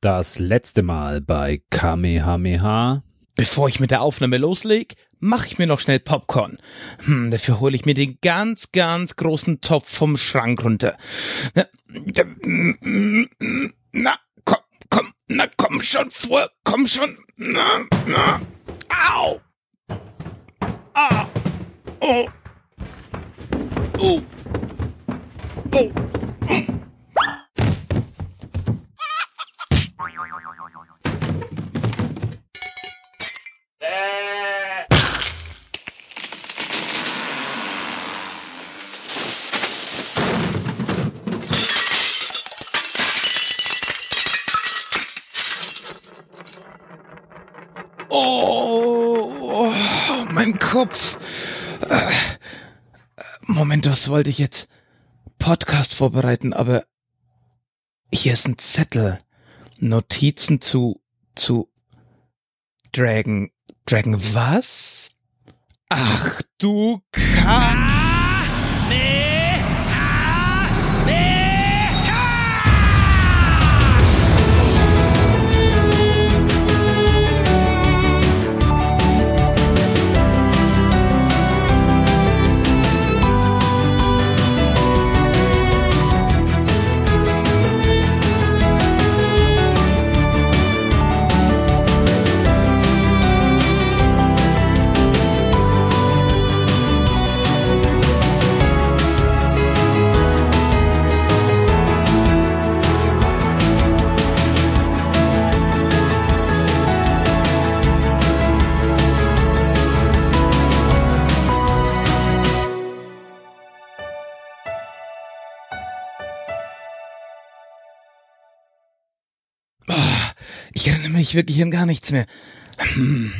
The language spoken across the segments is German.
Das letzte Mal bei Kamehameha. Bevor ich mit der Aufnahme loslege, mache ich mir noch schnell Popcorn. Hm, dafür hole ich mir den ganz, ganz großen Topf vom Schrank runter. Na, na komm, komm, na komm schon vor, komm schon. Na, na. Au! Ah! Oh! Oh! Oh! Oh, mein Kopf. Äh, Moment, was wollte ich jetzt? Podcast vorbereiten, aber hier ist ein Zettel. Notizen zu, zu Dragon. Dragon was? Ach du Kack! Mich wirklich an gar nichts mehr. Hm,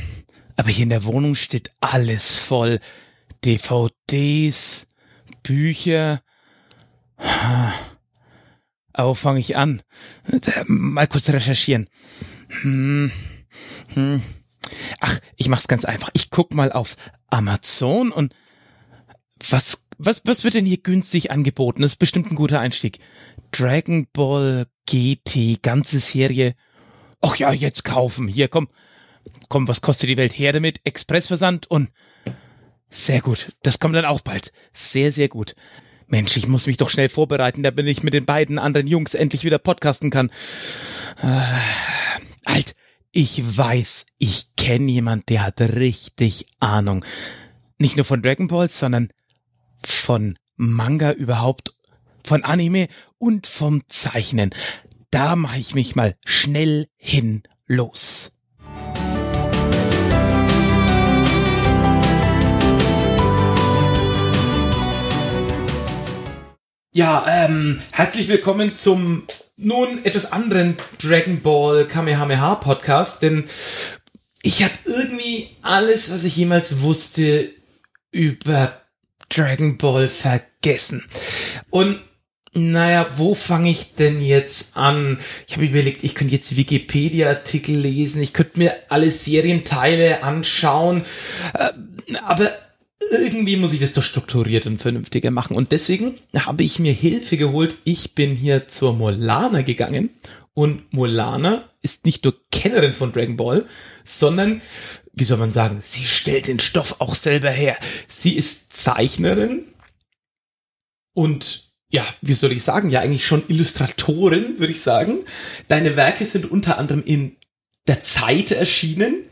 Aber hier in der Wohnung steht alles voll. DVDs, Bücher. Aber wo fange ich an? Mal kurz recherchieren. Hm, hm. Ach, ich mach's ganz einfach. Ich guck mal auf Amazon und was, was, was wird denn hier günstig angeboten? Das ist bestimmt ein guter Einstieg. Dragon Ball GT, ganze Serie. Ach ja, jetzt kaufen. Hier, komm. Komm, was kostet die Welt her damit? Expressversand und sehr gut. Das kommt dann auch bald. Sehr, sehr gut. Mensch, ich muss mich doch schnell vorbereiten, damit ich mit den beiden anderen Jungs endlich wieder podcasten kann. Äh, halt, ich weiß, ich kenne jemand, der hat richtig Ahnung. Nicht nur von Dragon Balls, sondern von Manga überhaupt, von Anime und vom Zeichnen. Da mache ich mich mal schnell hin los. Ja, ähm, herzlich willkommen zum nun etwas anderen Dragon Ball Kamehameha Podcast, denn ich habe irgendwie alles, was ich jemals wusste über Dragon Ball vergessen. Und naja, wo fange ich denn jetzt an? Ich habe überlegt, ich könnte jetzt Wikipedia-Artikel lesen, ich könnte mir alle Serienteile anschauen, äh, aber irgendwie muss ich das doch strukturiert und vernünftiger machen. Und deswegen habe ich mir Hilfe geholt. Ich bin hier zur Molana gegangen. Und Molana ist nicht nur Kennerin von Dragon Ball, sondern, wie soll man sagen, sie stellt den Stoff auch selber her. Sie ist Zeichnerin und ja, wie soll ich sagen, ja eigentlich schon Illustratorin, würde ich sagen. Deine Werke sind unter anderem in der Zeit erschienen.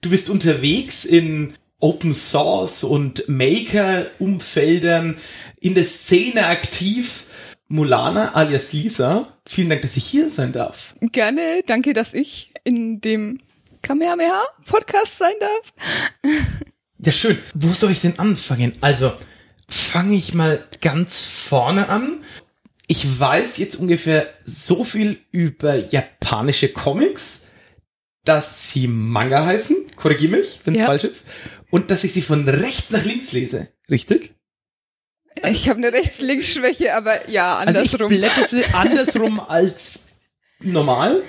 Du bist unterwegs in Open Source und Maker-Umfeldern, in der Szene aktiv. Mulana alias Lisa, vielen Dank, dass ich hier sein darf. Gerne, danke, dass ich in dem Kamehameha Podcast sein darf. Ja, schön. Wo soll ich denn anfangen? Also, fange ich mal ganz vorne an. Ich weiß jetzt ungefähr so viel über japanische Comics, dass sie Manga heißen. Korrigier mich, wenn es Ja. falsch ist. Und dass ich sie von rechts nach links lese. Richtig? Ich habe eine Rechts-Links-Schwäche, aber ja, Also andersrum. ich blätter sie andersrum als normal,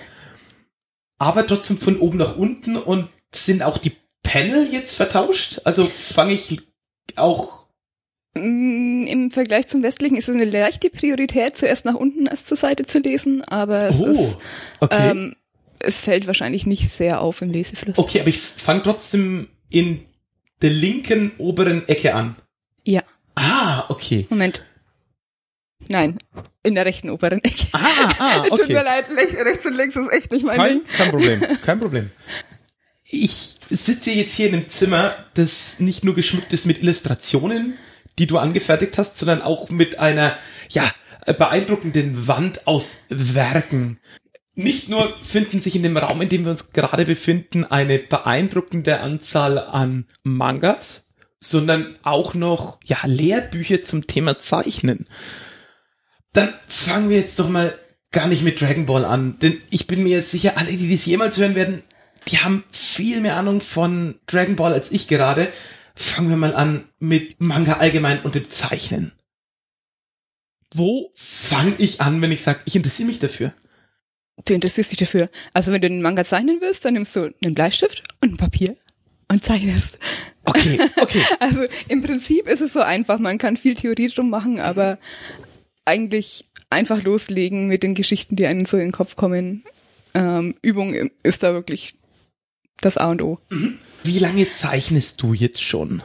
aber trotzdem von oben nach unten und sind auch die Panel jetzt vertauscht? Also fange ich auch Im Vergleich zum westlichen ist es eine leichte Priorität, zuerst nach unten als zur Seite zu lesen, aber es, Oh, ist, okay. ähm, es fällt wahrscheinlich nicht sehr auf im Lesefluss. okay, aber ich fange trotzdem in der linken oberen Ecke an. Ja, Ah, okay. Moment. Nein, in der rechten oberen Ecke. Ah, ah, okay. Tut mir leid, rechts und links ist echt nicht mein Kein, Ding. kein Problem, kein Problem. Ich sitze jetzt hier in einem Zimmer, das nicht nur geschmückt ist mit Illustrationen, die du angefertigt hast, sondern auch mit einer, ja, beeindruckenden Wand aus Werken. Nicht nur finden sich in dem Raum, in dem wir uns gerade befinden, eine beeindruckende Anzahl an Mangas, sondern auch noch, ja, Lehrbücher zum Thema Zeichnen. Dann fangen wir jetzt doch mal gar nicht mit Dragon Ball an, denn ich bin mir sicher, alle, die dies jemals hören werden, die haben viel mehr Ahnung von Dragon Ball als ich gerade. Fangen wir mal an mit Manga allgemein und dem Zeichnen. Wo fange ich an, wenn ich sage, ich interessiere mich dafür? Du interessierst dich dafür. Also wenn du einen Manga zeichnen willst, dann nimmst du einen Bleistift und ein Papier und zeichnest. Okay, okay. Also im Prinzip ist es so einfach. Man kann viel Theorie drum machen, aber eigentlich einfach loslegen mit den Geschichten, die einem so in den Kopf kommen. Ähm, Übung ist da wirklich das A und O. Wie lange zeichnest du jetzt schon?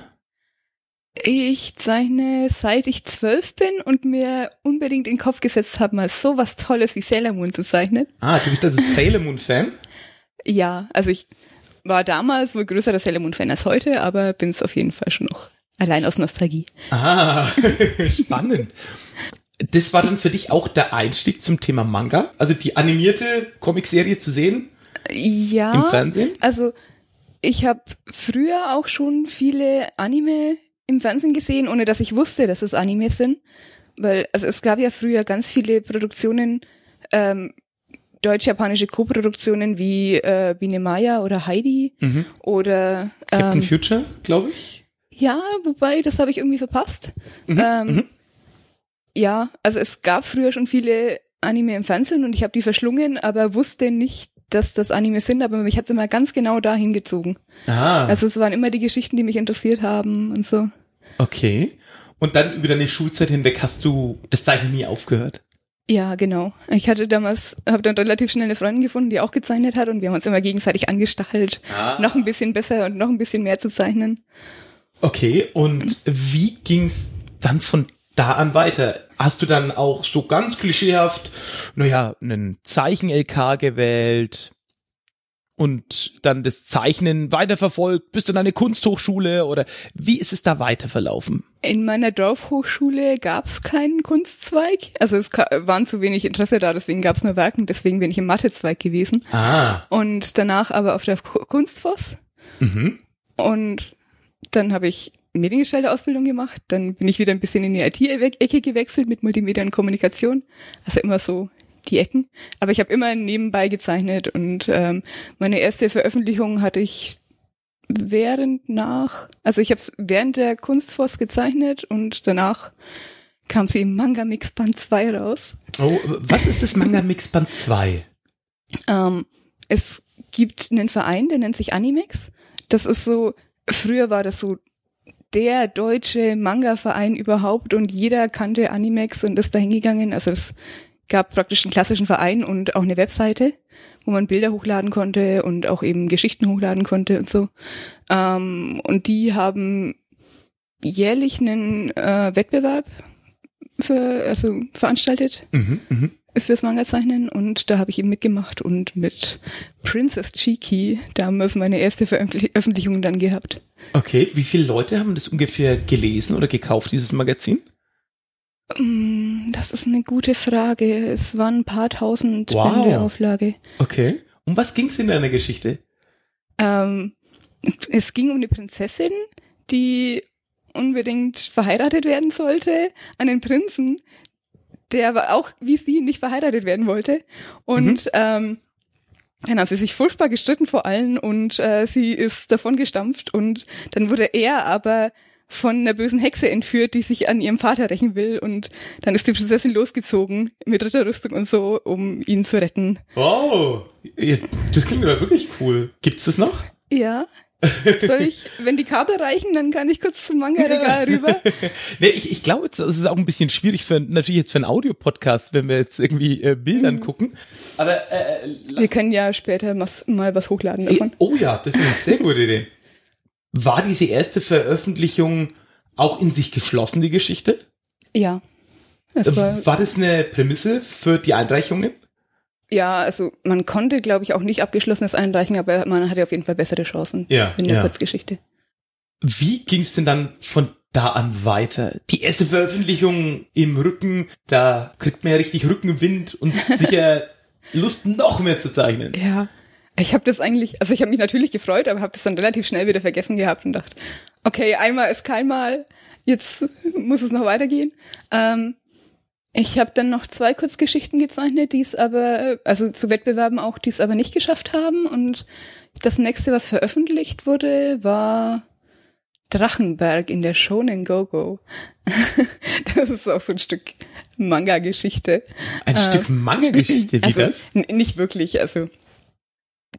Ich zeichne seit ich zwölf bin und mir unbedingt in den Kopf gesetzt habe, mal so was Tolles wie Sailor Moon zu zeichnen. Ah, du bist also Sailor Moon Fan? Ja, also ich war damals wohl größerer Sailor Moon Fan als heute, aber bin es auf jeden Fall schon noch. Allein aus Nostalgie. Ah, spannend. Das war dann für dich auch der Einstieg zum Thema Manga? Also die animierte Comicserie zu sehen Ja. im Fernsehen? Also ich habe früher auch schon viele Anime im Fernsehen gesehen, ohne dass ich wusste, dass es Anime sind. Weil, also es gab ja früher ganz viele Produktionen, ähm, deutsch-japanische Co-Produktionen wie äh, Biene Maya oder Heidi Mhm. oder Captain ähm, Future, glaube ich. ja, wobei, das habe ich irgendwie verpasst. ähm, Ja, also es gab früher schon viele Anime im Fernsehen und ich habe die verschlungen, aber wusste nicht, dass das Anime sind, aber mich hat immer ganz genau dahin gezogen. Ah, Also es waren immer die Geschichten, die mich interessiert haben und so. okay. Und dann über deine Schulzeit hinweg hast du das Zeichnen nie aufgehört. Ja, genau. Ich hatte damals, habe dann relativ schnell eine Freundin gefunden, die auch gezeichnet hat und wir haben uns immer gegenseitig angestachelt, Ah. noch ein bisschen besser und noch ein bisschen mehr zu zeichnen. Okay, und wie ging's dann von da an weiter? Hast du dann auch so ganz klischeehaft, naja, einen Zeichen-LK gewählt und dann das Zeichnen weiterverfolgt, bist du in eine Kunsthochschule oder wie ist es da weiter verlaufen? In meiner Dorfhochschule gab es keinen Kunstzweig. Also es waren zu wenig Interesse da, deswegen gab es nur Werken, deswegen bin ich im Mathezweig gewesen. Ah, Und danach aber auf der Ku- Kunstfoss. mhm. Und dann habe ich Mediengestalter-Ausbildung gemacht. Dann bin ich wieder ein bisschen in die IT-Ecke gewechselt mit Multimedia und Kommunikation. Also immer so die Ecken. Aber ich habe immer nebenbei gezeichnet und ähm, meine erste Veröffentlichung hatte ich während nach, also ich habe während der Kunstfoss gezeichnet und danach kam sie im Manga Mix Band 2 raus. Oh, was ist das Manga Mix Band 2? Ähm, es gibt einen Verein, der nennt sich Animex. Das ist so, früher war das so der deutsche Manga-Verein überhaupt und jeder kannte Animex und ist da hingegangen. Also es gab praktisch einen klassischen Verein und auch eine Webseite, wo man Bilder hochladen konnte und auch eben Geschichten hochladen konnte und so. Ähm, und die haben jährlich einen äh, Wettbewerb für, also veranstaltet Mhm, mhm. Fürs Manga-Zeichnen und da habe ich eben mitgemacht und mit Princess Cheeky damals meine erste Veröffentlichung dann gehabt. Okay, wie viele Leute haben das ungefähr gelesen oder gekauft, dieses Magazin? Mm, Das ist eine gute Frage. Es waren ein paar tausend Wow. Bände Auflage. Okay. Um was ging's in deiner Geschichte? Ähm, es ging um eine Prinzessin, die unbedingt verheiratet werden sollte an den Prinzen, der aber auch wie sie nicht verheiratet werden wollte. Und ähm, dann haben sie sich furchtbar gestritten vor allen und äh, sie ist davon gestampft und dann wurde er aber von einer bösen Hexe entführt, die sich an ihrem Vater rächen will und dann ist die Prinzessin losgezogen mit Ritterrüstung und so, um ihn zu retten. Oh, ja, das klingt aber wirklich cool. Gibt's das noch? Ja, Soll ich, wenn die Kabel reichen, dann kann ich kurz zum Manga-Regal rüber. nee, ich, ich glaube, es ist auch ein bisschen schwierig für natürlich jetzt für einen Audiopodcast, wenn wir jetzt irgendwie äh, Bildern Mhm. gucken. Aber äh, Wir können ja später was, mal was hochladen davon. oh ja, das ist eine sehr gute Idee. War diese erste Veröffentlichung auch in sich geschlossen, die Geschichte? Ja. Es war, War das eine Prämisse für die Einreichungen? Ja, also man konnte, glaube ich, auch nicht abgeschlossenes einreichen, aber man hatte auf jeden Fall bessere Chancen Ja, in der ja. Kurzgeschichte. Wie ging es denn dann von da an weiter? Die erste Veröffentlichung im Rücken, da kriegt man ja richtig Rückenwind und sicher Lust, noch mehr zu zeichnen. Ja. Ich habe das eigentlich, also ich habe mich natürlich gefreut, aber habe das dann relativ schnell wieder vergessen gehabt und dachte, okay, einmal ist kein Mal, jetzt muss es noch weitergehen. Ähm, ich habe dann noch zwei Kurzgeschichten gezeichnet, die es aber, also zu Wettbewerben auch, die es aber nicht geschafft haben. Und das nächste, was veröffentlicht wurde, war Drachenberg in der Shonen Go-Go. das ist auch so ein Stück Manga-Geschichte. Ein Stück Manga-Geschichte, wie also, das? Nicht wirklich, also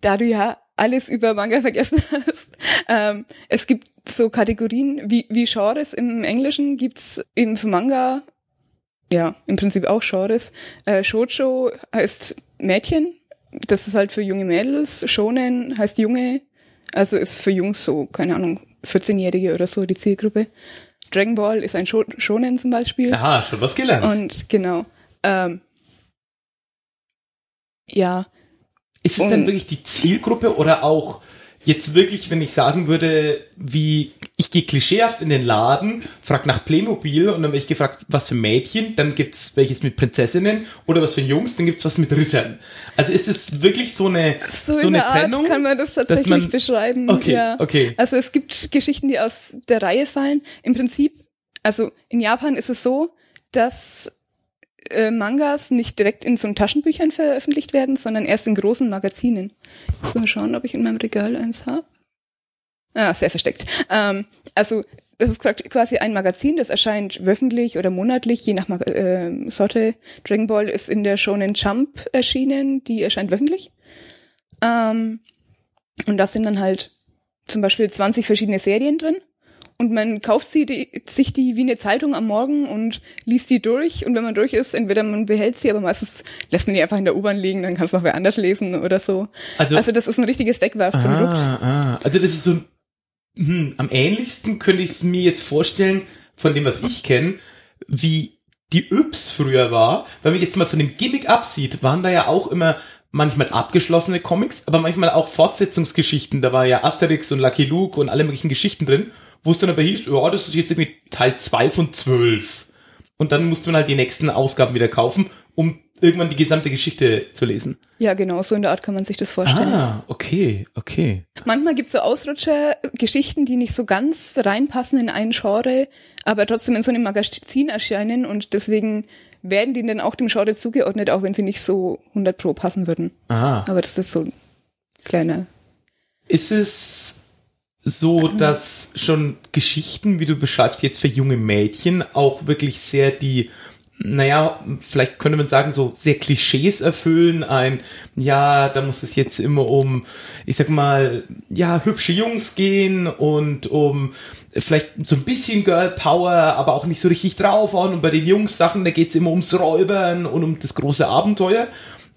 da du ja alles über Manga vergessen hast. Ähm, es gibt so Kategorien wie, wie Genres im Englischen gibt's eben für Manga, ja, im Prinzip auch Genres. Äh, Shoujo heißt Mädchen, das ist halt für junge Mädels. Shonen heißt Junge, also ist für Jungs so, keine Ahnung, 14-Jährige oder so die Zielgruppe. Dragon Ball ist ein Sho Shonen zum Beispiel. Aha, schon was gelernt. Und genau. Ähm, ja, ist es denn wirklich die Zielgruppe oder auch jetzt wirklich, wenn ich sagen würde, wie ich gehe klischeehaft in den Laden, frag nach Playmobil und dann werde ich gefragt, was für Mädchen, dann gibt's welches mit Prinzessinnen oder was für Jungs, dann gibt's was mit Rittern. Also ist es wirklich so eine so, so, in eine Art Trennung? kann man das tatsächlich man- beschreiben. Okay, ja. okay. Also es gibt Geschichten, die aus der Reihe fallen. Im Prinzip, also in Japan ist es so, dass äh, Mangas nicht direkt in so Taschenbüchern veröffentlicht werden, sondern erst in großen Magazinen. Muss mal schauen, ob ich in meinem Regal eins habe. Ah, sehr versteckt. Ähm, also das ist quasi- ein Magazin, das erscheint wöchentlich oder monatlich, je nach äh, Sorte. Dragon Ball ist in der Shonen Jump erschienen, die erscheint wöchentlich. Ähm, und das sind dann halt zum Beispiel 20 verschiedene Serien drin. Und man kauft sie, die, sich die wie eine Zeitung am Morgen und liest die durch. Und wenn man durch ist, entweder man behält sie, aber meistens lässt man die einfach in der U-Bahn liegen, dann kann es noch wer anders lesen oder so. Also- Also, das ist ein richtiges Wegwerfprodukt. Ah, ah. Also das ist so hm, am ähnlichsten könnte ich es mir jetzt vorstellen, von dem, was ich kenne, wie die Yps früher war. Wenn man jetzt mal von dem Gimmick absieht, waren da ja auch immer manchmal abgeschlossene Comics, aber manchmal auch Fortsetzungsgeschichten. Da war ja Asterix und Lucky Luke und alle möglichen Geschichten drin, wo es dann aber hieß, ja, das ist jetzt irgendwie Teil 2 von 12. Und dann musste man halt die nächsten Ausgaben wieder kaufen, um irgendwann die gesamte Geschichte zu lesen. Ja, genau, so in der Art kann man sich das vorstellen. Ah, okay, okay. Manchmal gibt's so Ausrutscher, Geschichten, die nicht so ganz reinpassen in ein Genre, aber trotzdem in so einem Magazin erscheinen und deswegen werden die dann auch dem Genre zugeordnet, auch wenn sie nicht so 100 pro passen würden. Ah. Aber das ist so ein kleiner. Ist es so, dass schon Geschichten, wie du beschreibst, jetzt für junge Mädchen auch wirklich sehr die, naja, vielleicht könnte man sagen, so sehr Klischees erfüllen. Ein, ja, da muss es jetzt immer um, ich sag mal, ja, hübsche Jungs gehen und um vielleicht so ein bisschen Girl Power, aber auch nicht so richtig draufhauen. Und bei den Jungs Sachen, da geht's immer ums Räubern und um das große Abenteuer.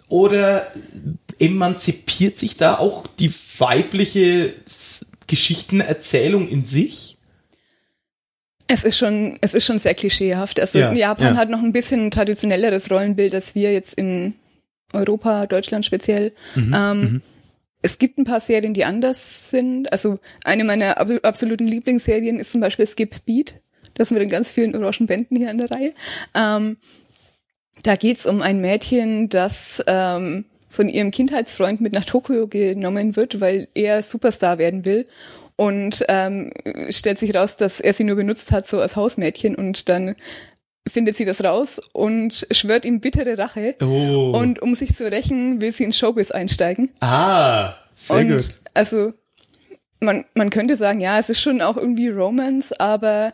Oder emanzipiert sich da auch die weibliche Geschichtenerzählung in sich? Es ist schon, es ist schon sehr klischeehaft. Also Ja, Japan ja. hat noch ein bisschen ein traditionelleres Rollenbild als wir jetzt in Europa, Deutschland speziell. Mhm, ähm, Es gibt ein paar Serien, die anders sind. Also eine meiner ab absoluten Lieblingsserien ist zum Beispiel Skip Beat. Das mit den ganz vielen orangen Bänden hier an der Reihe. Ähm, da geht's um ein Mädchen, das ähm, von ihrem Kindheitsfreund mit nach Tokio genommen wird, weil er Superstar werden will. Und ähm, stellt sich raus, dass er sie nur benutzt hat, so als Hausmädchen. Und dann findet sie das raus und schwört ihm bittere Rache. Oh. Und um sich zu rächen, will sie ins Showbiz einsteigen. ah, sehr und gut. also man, man könnte sagen, ja, es ist schon auch irgendwie Romance, aber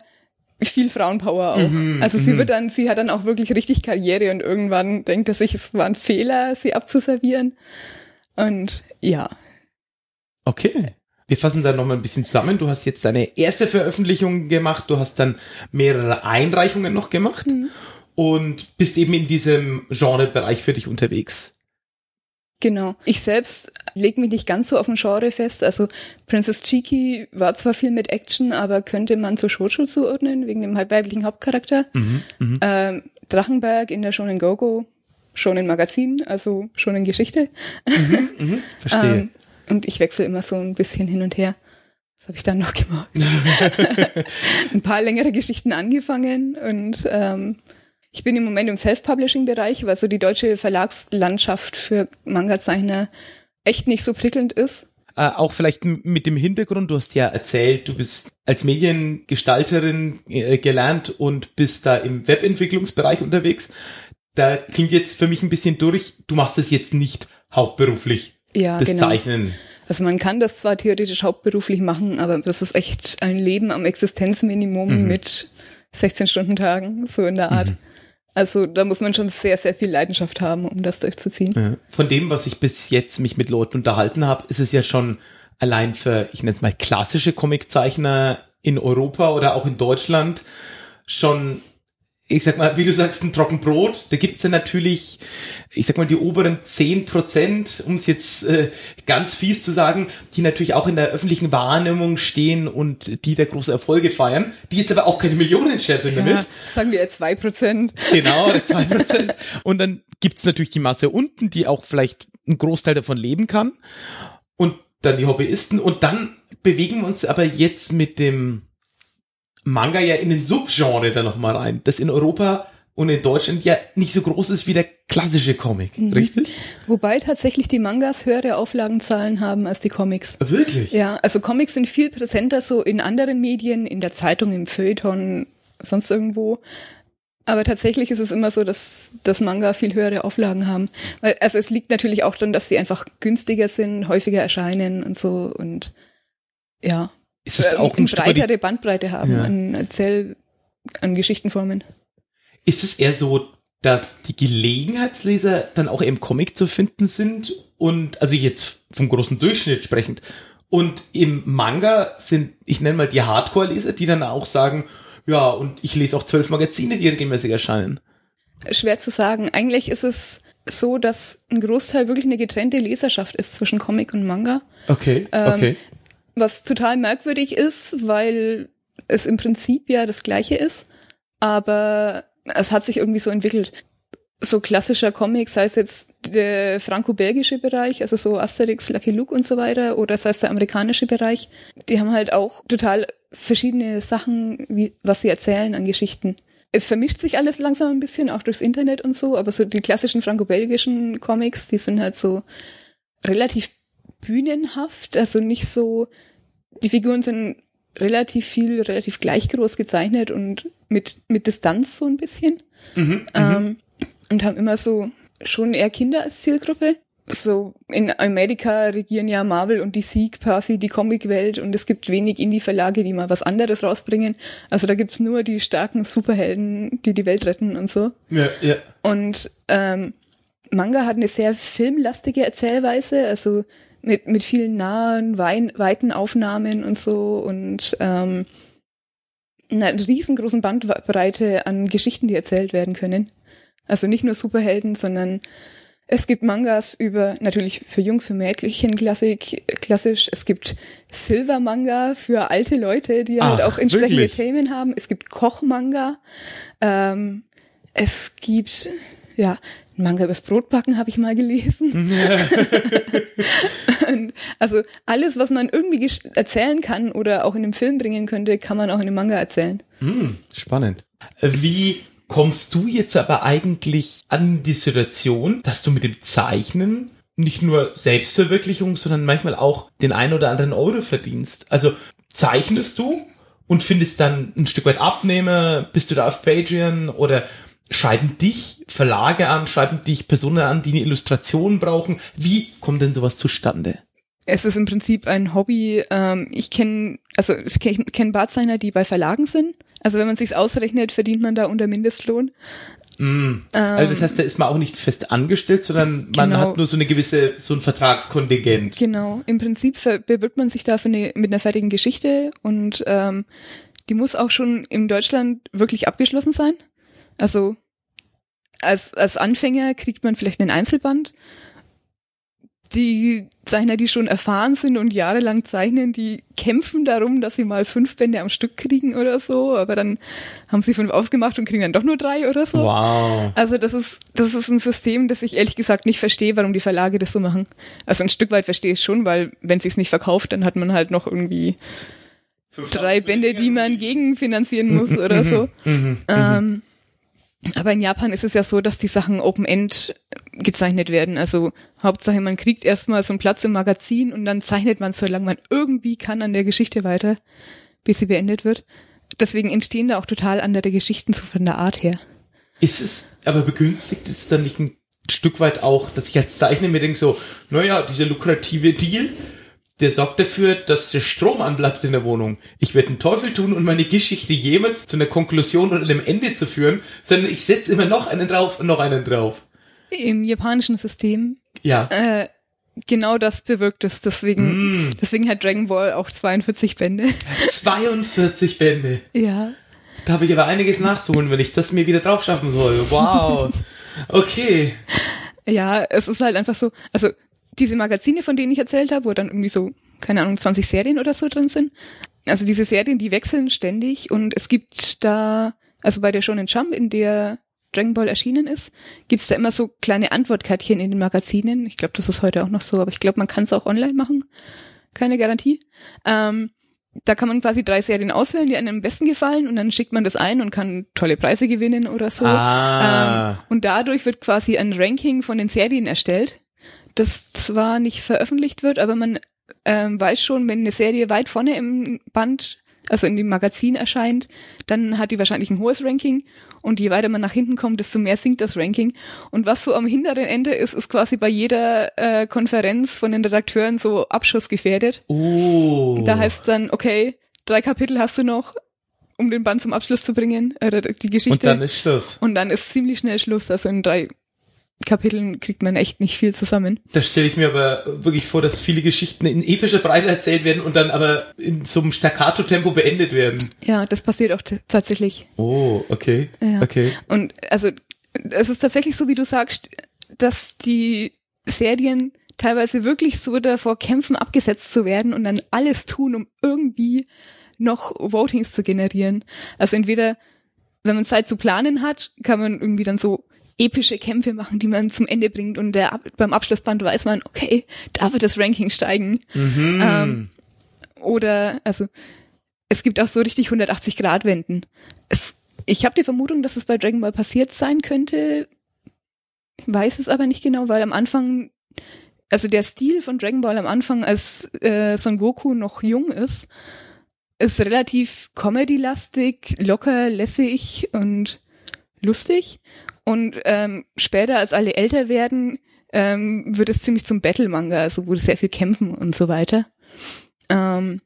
viel Frauenpower auch. Mhm, also sie wird dann, sie hat dann auch wirklich richtig Karriere und irgendwann denkt er sich, es war ein Fehler, sie abzuservieren. Und ja, Okay. wir fassen da nochmal ein bisschen zusammen. Du hast jetzt deine erste Veröffentlichung gemacht, du hast dann mehrere Einreichungen noch gemacht mhm. und bist eben in diesem Genrebereich für dich unterwegs. Genau. Ich selbst lege mich nicht ganz so auf ein Genre fest. Also Princess Cheeky war zwar viel mit Action, aber könnte man zu Shoujo zuordnen, wegen dem weiblichen Hauptcharakter. Mhm, mh. ähm, Drachenberg in der Shonen Gogo, Shonen Magazin, also Shonen Geschichte. Mhm, mh, verstehe. ähm, und ich wechsle immer so ein bisschen hin und her. Was habe ich dann noch gemacht? ein paar längere Geschichten angefangen und ähm, ich bin im Moment im Self-Publishing-Bereich, weil so die deutsche Verlagslandschaft für Manga-Zeichner echt nicht so prickelnd ist. Äh, auch vielleicht mit dem Hintergrund, du hast ja erzählt, du bist als Mediengestalterin äh, gelernt und bist da im Webentwicklungsbereich unterwegs. Da klingt jetzt für mich ein bisschen durch, du machst das jetzt nicht hauptberuflich ja, das genau. Zeichnen. Also man kann das zwar theoretisch hauptberuflich machen, aber das ist echt ein Leben am Existenzminimum mhm. mit 16 Stunden Tagen, so in der Art. Mhm. Also da muss man schon sehr, sehr viel Leidenschaft haben, um das durchzuziehen. Ja. Von dem, was ich bis jetzt mich mit Leuten unterhalten habe, ist es ja schon allein für, ich nenne es mal klassische Comiczeichner in Europa oder auch in Deutschland schon ich sag mal, wie du sagst, ein Trockenbrot, da gibt's dann natürlich, ich sag mal, die oberen zehn Prozent, um es jetzt äh, ganz fies zu sagen, die natürlich auch in der öffentlichen Wahrnehmung stehen und die da große Erfolge feiern, die jetzt aber auch keine Millionen scheffeln ja, damit. Sagen wir zwei Prozent. Genau, zwei Prozent. und dann gibt's natürlich die Masse unten, die auch vielleicht einen Großteil davon leben kann. Und dann die Hobbyisten. Und dann bewegen wir uns aber jetzt mit dem Manga ja in den Subgenre da nochmal rein, das in Europa und in Deutschland ja nicht so groß ist wie der klassische Comic, mhm. richtig? Wobei tatsächlich die Mangas höhere Auflagenzahlen haben als die Comics. Wirklich? Ja, also Comics sind viel präsenter so in anderen Medien, in der Zeitung, im Feuilleton, sonst irgendwo. Aber tatsächlich ist es immer so, dass das Manga viel höhere Auflagen haben. Weil, also es liegt natürlich auch daran, dass sie einfach günstiger sind, häufiger erscheinen und so und ja. Ist es äh, auch ein breitere Bandbreite haben ja. an Erzähl, an Geschichtenformen. Ist es eher so, dass die Gelegenheitsleser dann auch im Comic zu finden sind und, also jetzt vom großen Durchschnitt sprechend, und im Manga sind, ich nenne mal die Hardcore-Leser, die dann auch sagen, ja, und ich lese auch zwölf Magazine, die regelmäßig erscheinen. Schwer zu sagen. Eigentlich ist es so, dass ein Großteil wirklich eine getrennte Leserschaft ist zwischen Comic und Manga. Okay, ähm, okay. Was total merkwürdig ist, weil es im Prinzip ja das gleiche ist, aber es hat sich irgendwie so entwickelt. So klassischer Comic, sei es jetzt der franco-belgische Bereich, also so Asterix, Lucky Luke und so weiter, oder sei es der amerikanische Bereich, die haben halt auch total verschiedene Sachen, wie, was sie erzählen an Geschichten. Es vermischt sich alles langsam ein bisschen, auch durchs Internet und so, aber so die klassischen franco-belgischen Comics, die sind halt so relativ bühnenhaft, also nicht so, die Figuren sind relativ viel, relativ gleich groß gezeichnet und mit, mit Distanz so ein bisschen. Mhm, mhm, ähm, und haben immer so schon eher Kinder als Zielgruppe. So in Amerika regieren ja Marvel und DC quasi die Comicwelt und es gibt wenig Indie-Verlage, die mal was anderes rausbringen. Also da gibt's nur die starken Superhelden, die die Welt retten und so. Ja, ja. Und ähm, Manga hat eine sehr filmlastige Erzählweise, also mit, mit vielen nahen, weiten Aufnahmen und so und ähm, einer riesengroßen Bandbreite an Geschichten, die erzählt werden können. Also nicht nur Superhelden, sondern es gibt Mangas über, natürlich für Jungs, für Mädchen Klassik, klassisch. Es gibt Silver-Manga für alte Leute, die halt auch entsprechende wirklich? Themen haben. Es gibt Koch-Manga. Ähm, es gibt, ja, Manga übers Brotbacken habe ich mal gelesen. also alles, was man irgendwie erzählen kann oder auch in einem Film bringen könnte, kann man auch in einem Manga erzählen. Hm, spannend. Wie kommst du jetzt aber eigentlich an die Situation, dass du mit dem Zeichnen nicht nur Selbstverwirklichung, sondern manchmal auch den ein oder anderen Euro verdienst? Also zeichnest du und findest dann ein Stück weit Abnehmer, bist du da auf Patreon oder schreiben dich Verlage an, schreiben dich Personen an, die eine Illustration brauchen. Wie kommt denn sowas zustande? es ist im Prinzip ein Hobby. Ähm, ich kenne, also ich kenne kenn Bartzeichner, die bei Verlagen sind. Also wenn man sich's ausrechnet, verdient man da unter Mindestlohn. Mm. also das heißt, da ist man auch nicht fest angestellt, sondern man Genau. hat nur so eine gewisse, so ein Vertragskontingent. Genau. Im Prinzip bewirbt man sich da für eine, mit einer fertigen Geschichte und ähm, die muss auch schon in Deutschland wirklich abgeschlossen sein. Also als, als Anfänger kriegt man vielleicht einen Einzelband. Die Zeichner, die schon erfahren sind und jahrelang zeichnen, die kämpfen darum, dass sie mal fünf Bände am Stück kriegen oder so, aber dann haben sie fünf ausgemacht und kriegen dann doch nur drei oder so. Wow. Also das ist, das ist ein System, das ich ehrlich gesagt nicht verstehe, warum die Verlage das so machen. Also ein Stück weit verstehe ich es schon, weil wenn sie es nicht verkauft, dann hat man halt noch irgendwie drei Bände, die man gegenfinanzieren muss oder so. Mhm. Ähm, aber in Japan ist es ja so, dass die Sachen Open-End gezeichnet werden. Also Hauptsache, man kriegt erstmal so einen Platz im Magazin und dann zeichnet man, solange man irgendwie kann, an der Geschichte weiter, bis sie beendet wird. Deswegen entstehen da auch total andere Geschichten so von der Art her. Ist es, aber begünstigt es dann nicht ein Stück weit auch, dass ich als Zeichner mir denke so, naja, dieser lukrative Deal, der sorgt dafür, dass der Strom anbleibt in der Wohnung. Ich werde den Teufel tun und meine Geschichte jemals zu einer Konklusion oder einem Ende zu führen, sondern ich setze immer noch einen drauf und noch einen drauf. Im japanischen System Ja. äh, genau das bewirkt es. Deswegen, Mm. deswegen hat Dragon Ball auch 42 Bände. 42 Bände. ja. Da habe ich aber einiges nachzuholen, wenn ich das mir wieder drauf schaffen soll. Wow. Okay. Ja, es ist halt einfach so, also diese Magazine, von denen ich erzählt habe, wo dann irgendwie so, keine Ahnung, 20 Serien oder so drin sind. Also diese Serien, die wechseln ständig und es gibt da, also bei der Shonen Jump, in der Dragon Ball erschienen ist, gibt's da immer so kleine Antwortkärtchen in den Magazinen. Ich glaube, das ist heute auch noch so, aber ich glaube, man kann es auch online machen. Keine Garantie. Ähm, da kann man quasi drei Serien auswählen, die einem am besten gefallen und dann schickt man das ein und kann tolle Preise gewinnen oder so. Ah. Ähm, und dadurch wird quasi ein Ranking von den Serien erstellt, das zwar nicht veröffentlicht wird, aber man ähm, weiß schon, wenn eine Serie weit vorne im Band, also in dem Magazin erscheint, dann hat die wahrscheinlich ein hohes Ranking und je weiter man nach hinten kommt, desto mehr sinkt das Ranking. Und was so am hinteren Ende ist, ist quasi bei jeder äh, Konferenz von den Redakteuren so abschussgefährdet. Oh. Da heißt dann, okay, drei Kapitel hast du noch, um den Band zum Abschluss zu bringen, oder die Geschichte. und dann ist Schluss. Und dann ist ziemlich schnell Schluss. Also in drei Kapiteln kriegt man echt nicht viel zusammen. Da stelle ich mir aber wirklich vor, dass viele Geschichten in epischer Breite erzählt werden und dann aber in so einem Staccato-Tempo beendet werden. Ja, das passiert auch tatsächlich. Oh, okay. Ja. Okay. Und also es ist tatsächlich so, wie du sagst, dass die Serien teilweise wirklich so davor kämpfen, abgesetzt zu werden und dann alles tun, um irgendwie noch Votings zu generieren. Also entweder, wenn man Zeit zu planen hat, kann man irgendwie dann so epische Kämpfe machen, die man zum Ende bringt und der, beim Abschlussband weiß man, okay, da wird das Ranking steigen. Mhm. Ähm, oder, also, es gibt auch so richtig 180-Grad-Wenden. Es, ich habe die Vermutung, dass es bei Dragon Ball passiert sein könnte, weiß es aber nicht genau, weil am Anfang, also der Stil von Dragon Ball am Anfang, als äh, Son Goku noch jung ist, ist relativ comedy-lastig, locker, lässig und lustig. Und ähm, später, als alle älter werden, ähm, wird es ziemlich zum Battle-Manga, also wo sehr viel kämpfen und so weiter. Ähm,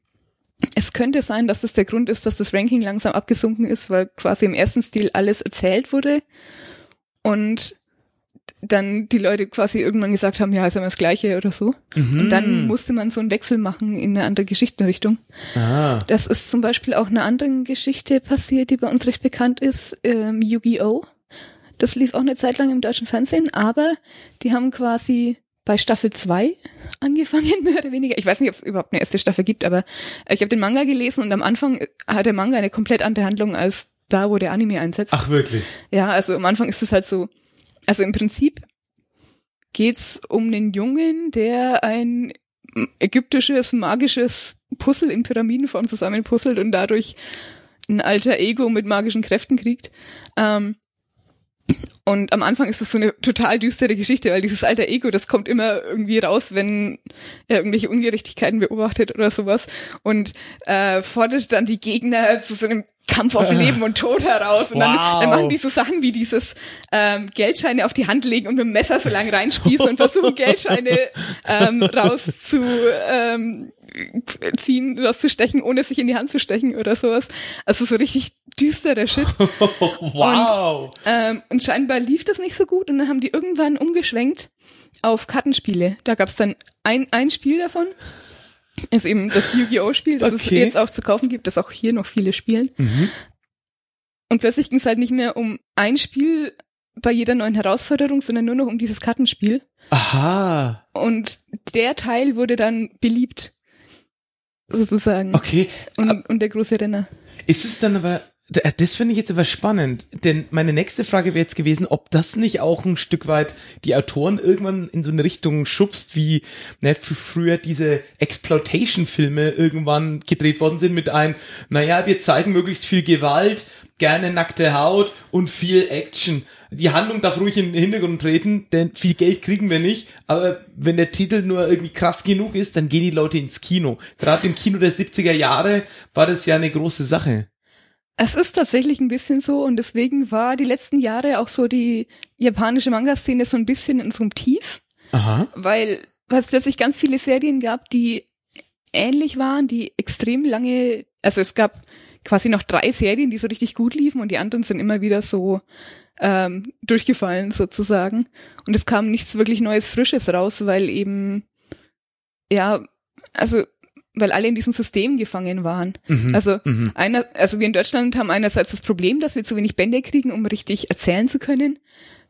es könnte sein, dass das der Grund ist, dass das Ranking langsam abgesunken ist, weil quasi im ersten Stil alles erzählt wurde und dann die Leute quasi irgendwann gesagt haben, ja, ist immer das Gleiche oder so. Mhm. Und dann musste man so einen Wechsel machen in eine andere Geschichtenrichtung. Ah. Das ist zum Beispiel auch eine andere Geschichte passiert, die bei uns recht bekannt ist, ähm, Yu-Gi-Oh! Das lief auch eine Zeit lang im deutschen Fernsehen, aber die haben quasi bei Staffel 2 angefangen, mehr oder weniger. Ich weiß nicht, ob es überhaupt eine erste Staffel gibt, aber ich habe den Manga gelesen und am Anfang hat der Manga eine komplett andere Handlung als da, wo der Anime einsetzt. Ach, wirklich? Ja, also am Anfang ist es halt so, also im Prinzip geht's um einen Jungen, der ein ägyptisches, magisches Puzzle in Pyramidenform zusammenpuzzelt und dadurch ein alter Ego mit magischen Kräften kriegt. Ähm, und am Anfang ist das so eine total düstere Geschichte, weil dieses alter Ego, das kommt immer irgendwie raus, wenn er irgendwelche Ungerechtigkeiten beobachtet oder sowas. Und äh, fordert dann die Gegner zu so einem Kampf auf Leben und Tod heraus. Und dann, Wow. dann machen die so Sachen wie dieses ähm, Geldscheine auf die Hand legen und mit dem Messer so lang reinspießen und versuchen Geldscheine ähm, rauszu ähm, ziehen, rauszustechen, ohne sich in die Hand zu stechen oder sowas. Also so richtig düsterer Shit. wow. Ähm, und scheinbar lief das nicht so gut und dann haben die irgendwann umgeschwenkt auf Kartenspiele. Da gab's dann ein, ein Spiel davon. Ist eben das Yu-Gi-Oh! Spiel, das es Okay. jetzt auch zu kaufen gibt, das auch hier noch viele spielen. Mhm. Und plötzlich ging es halt nicht mehr um ein Spiel bei jeder neuen Herausforderung, sondern nur noch um dieses Kartenspiel. Aha. Und der Teil wurde dann beliebt. Sozusagen. Okay. Und, und der große Renner. Ist es dann aber, das finde ich jetzt aber spannend, denn meine nächste Frage wäre jetzt gewesen, ob das nicht auch ein Stück weit die Autoren irgendwann in so eine Richtung schubst, wie ne, früher diese Exploitation-Filme irgendwann gedreht worden sind mit ein, naja, wir zeigen möglichst viel Gewalt, gerne nackte Haut und viel Action. Die Handlung darf ruhig in den Hintergrund treten, denn viel Geld kriegen wir nicht. Aber wenn der Titel nur irgendwie krass genug ist, dann gehen die Leute ins Kino. Gerade im Kino der 70er Jahre war das ja eine große Sache. Es ist tatsächlich ein bisschen so und deswegen war die letzten Jahre auch so die japanische Manga-Szene so ein bisschen in so einem Tief, Aha. weil, es plötzlich ganz viele Serien gab, die ähnlich waren, die extrem lange, also es gab quasi noch drei Serien, die so richtig gut liefen und die anderen sind immer wieder so ähm, durchgefallen sozusagen. Und es kam nichts wirklich Neues, Frisches raus, weil eben, ja, also weil alle in diesem System gefangen waren. Mhm. Also Mhm. einer, also wir in Deutschland haben einerseits das Problem, dass wir zu wenig Bände kriegen, um richtig erzählen zu können.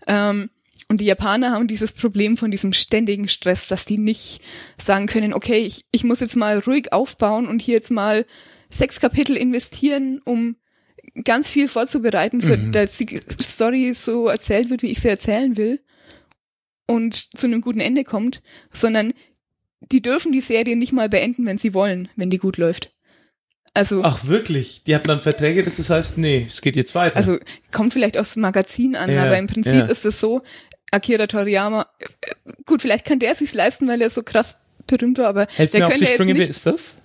Ähm, und die Japaner haben dieses Problem von diesem ständigen Stress, dass die nicht sagen können, okay, ich, ich muss jetzt mal ruhig aufbauen und hier jetzt mal sechs Kapitel investieren, um ganz viel vorzubereiten, für, Mhm. dass die Story so erzählt wird, wie ich sie erzählen will und zu einem guten Ende kommt, sondern die dürfen die Serie nicht mal beenden, wenn sie wollen, wenn die gut läuft. Also, Ach wirklich? Die haben dann Verträge, dass es heißt, nee, es geht jetzt weiter. also kommt vielleicht aufs Magazin an, Ja, aber im Prinzip ja. ist es so, Akira Toriyama, gut, vielleicht kann der sich's leisten, weil er so krass berühmt war, aber Helft der mir auf könnte die jetzt Sprünge, wer nicht, ist das?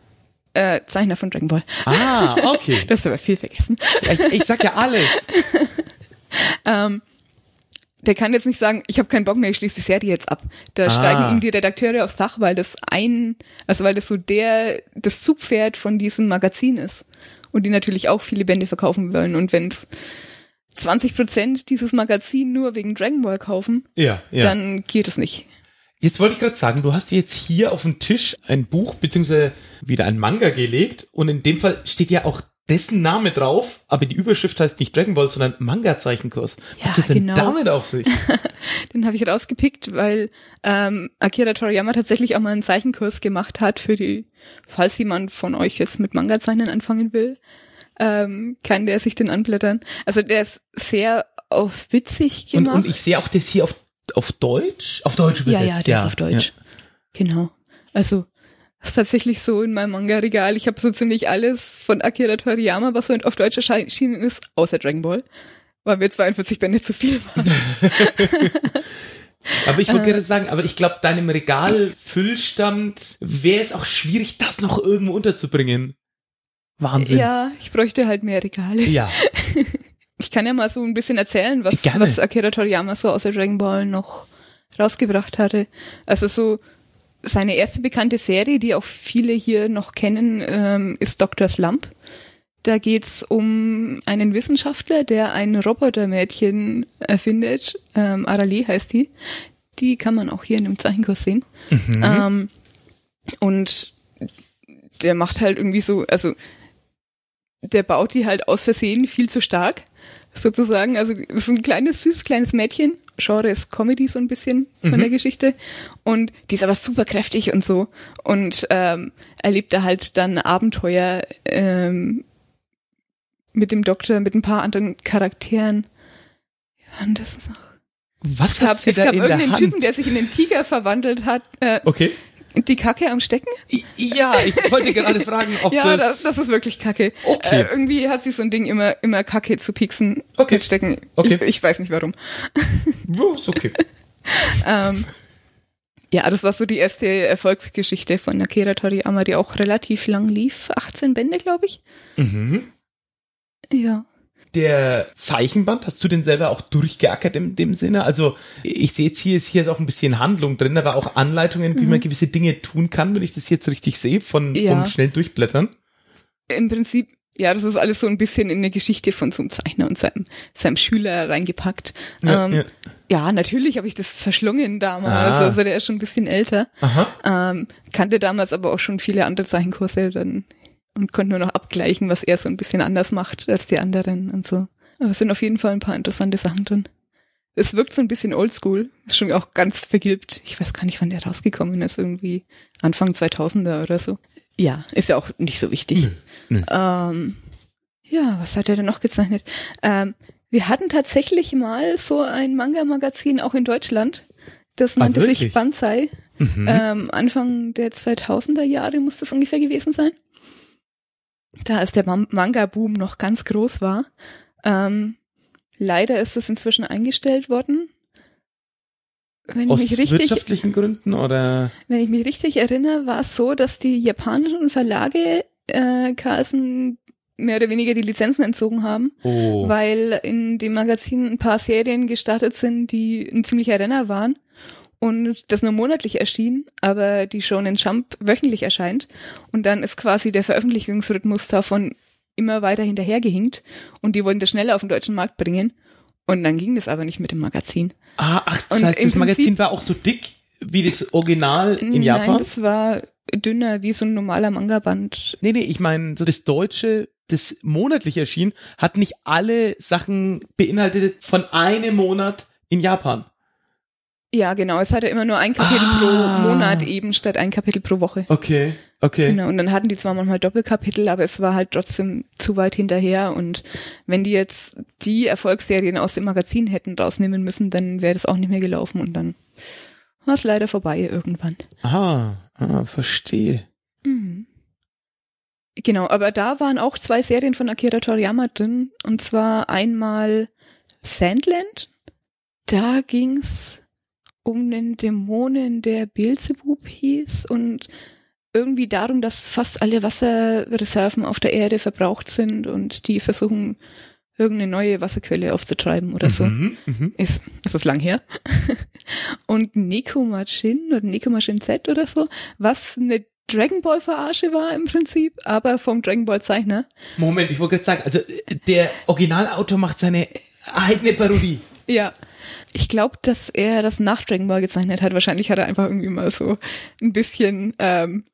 äh, Zeichner von Dragon Ball. Ah, okay. Du hast aber viel vergessen. ich, ich sag ja alles. Ähm, der kann jetzt nicht sagen, ich habe keinen Bock mehr, ich schließe die Serie jetzt ab. Da Ah. steigen ihm die Redakteure aufs Dach, weil das ein, also weil das so der, das Zugpferd von diesem Magazin ist. Und die natürlich auch viele Bände verkaufen wollen. Und wenn 20 Prozent dieses Magazin nur wegen Dragon Ball kaufen, Ja, ja. dann geht es nicht. Jetzt wollte ich gerade sagen, du hast jetzt hier auf dem Tisch ein Buch beziehungsweise wieder ein Manga gelegt und in dem Fall steht ja auch dessen Name drauf, aber die Überschrift heißt nicht Dragon Ball, sondern Manga-Zeichenkurs. Ja, Was ist denn genau. damit auf sich? Den habe ich rausgepickt, weil ähm, Akira Toriyama tatsächlich auch mal einen Zeichenkurs gemacht hat für die, falls jemand von euch jetzt mit Manga-Zeichnen anfangen will, ähm, kann der sich den anblättern. Also der ist sehr auf witzig Und, gemacht. und ich sehe auch das hier auf, auf Deutsch, auf Deutsch ja, übersetzt. ja, der ist auf Deutsch. Genau. Also das ist tatsächlich so in meinem Manga-Regal. Ich habe so ziemlich alles von Akira Toriyama, was so auf Deutsch erschienen ist, außer Dragon Ball. Weil mir 42 Bände zu viel waren. Aber ich wollte Äh. gerade sagen, aber ich glaube, deinem Regalfüllstand wäre es auch schwierig, das noch irgendwo unterzubringen. Wahnsinn. Ja, ich bräuchte halt mehr Regale. Ja. Ich kann ja mal so ein bisschen erzählen, was, Gerne. was Akira Toriyama so außer Dragon Ball noch rausgebracht hatte. Also so seine erste bekannte Serie, die auch viele hier noch kennen, ähm, ist Dr. Slump. Da geht's um einen Wissenschaftler, der ein Robotermädchen erfindet. Ähm, Arale heißt die. Die kann man auch hier in dem Zeichenkurs sehen. Mhm. Ähm, und der macht halt irgendwie so, also der baut die halt aus Versehen viel zu stark, sozusagen. Also es ist ein kleines, süßes, kleines Mädchen. Genre ist Comedy so ein bisschen von Mhm. der Geschichte. Und die ist aber super kräftig und so. Und ähm, erlebt da halt dann Abenteuer ähm, mit dem Doktor, mit ein paar anderen Charakteren. Ja, und das ist noch. Was Es gab, hat sie es da gab in der irgendeinen Hand? Typen, der sich in den Tiger verwandelt hat. Äh, okay. Die Kacke am Stecken? Ja, ich wollte gerade fragen, ob ja, das... das, das ist wirklich Kacke. Okay. Äh, irgendwie hat sie so ein Ding immer, immer Kacke zu pieksen Okay. mit Stecken. Okay. Ich, ich weiß nicht warum. Ja, ist okay. Ähm, ja, das war so die erste Erfolgsgeschichte von Akira Toriyama, die auch relativ lang lief. 18 Bände, glaube ich. Mhm. Ja. Der Zeichenband, hast du den selber auch durchgeackert in dem Sinne? Also ich sehe jetzt hier, ist hier auch ein bisschen Handlung drin, aber auch Anleitungen, wie man gewisse Dinge tun kann, wenn ich das jetzt richtig sehe, von, Ja. vom schnell durchblättern. Im Prinzip, ja, das ist alles so ein bisschen in eine Geschichte von so einem Zeichner und seinem, seinem Schüler reingepackt. Ja, ähm, ja. ja. natürlich habe ich das verschlungen damals. Ah. Also der ist schon ein bisschen älter. Aha. Ähm, kannte damals aber auch schon viele andere Zeichenkurse dann und konnte nur noch abgleichen, was er so ein bisschen anders macht als die anderen und so. Aber es sind auf jeden Fall ein paar interessante Sachen drin. Es wirkt so ein bisschen oldschool, ist schon auch ganz vergilbt. Ich weiß gar nicht, wann der rausgekommen ist, irgendwie Anfang 2000er oder so. Ja, ist ja auch nicht so wichtig. Nö, nö. Ähm, ja, was hat er denn noch gezeichnet? Ähm, wir hatten tatsächlich mal so ein Manga-Magazin auch in Deutschland. Das Ah, nannte sich wirklich? Banzai. Mhm. Ähm, Anfang der 2000er Jahre muss das ungefähr gewesen sein. Da als der Man- Manga-Boom noch ganz groß war. Ähm, leider ist es inzwischen eingestellt worden. Wenn Aus ich mich richtig, wirtschaftlichen Gründen oder? wenn ich mich richtig erinnere, war es so, dass die japanischen Verlage äh, Carlsen mehr oder weniger die Lizenzen entzogen haben, Oh. weil in dem Magazin ein paar Serien gestartet sind, die ein ziemlicher Renner waren und das nur monatlich erschien, aber die schon in Jump wöchentlich erscheint und dann ist quasi der Veröffentlichungsrhythmus davon immer weiter hinterhergehinkt und die wollten das schneller auf den deutschen Markt bringen und dann ging das aber nicht mit dem Magazin. Ah, ach, das Und heißt, das Magazin Prinzip- war auch so dick wie das Original in Nein, Japan? das war dünner wie so ein normaler Manga-Band. Nee, nee, ich meine, so das Deutsche, das monatlich erschien, hat nicht alle Sachen beinhaltet von einem Monat in Japan. Ja, genau. Es hatte immer nur ein Kapitel Ah. pro Monat eben statt ein Kapitel pro Woche. Okay, okay. Genau. Und dann hatten die zwar manchmal Doppelkapitel, aber es war halt trotzdem zu weit hinterher. Und wenn die jetzt die Erfolgsserien aus dem Magazin hätten rausnehmen müssen, dann wäre das auch nicht mehr gelaufen und dann war es leider vorbei irgendwann. Ah, ah, verstehe. Mhm. Genau, aber da waren auch zwei Serien von Akira Toriyama drin. Und zwar einmal Sandland. Da ging's um den Dämonen, der Beelzebub hieß und irgendwie darum, dass fast alle Wasserreserven auf der Erde verbraucht sind und die versuchen, irgendeine neue Wasserquelle aufzutreiben oder so. Mhm, mhm. Ist, ist das lang her? und Nekomachin oder Nekomachin Z oder so, was eine Dragon Ball Verarsche war im Prinzip, aber vom Dragon Ball Zeichner. Moment, ich wollte gerade sagen, also äh, der Originalautor macht seine eigene Parodie. Ja. Ich glaube, dass er das nach Dragon Ball gezeichnet hat. Wahrscheinlich hat er einfach irgendwie mal so ein bisschen ähm,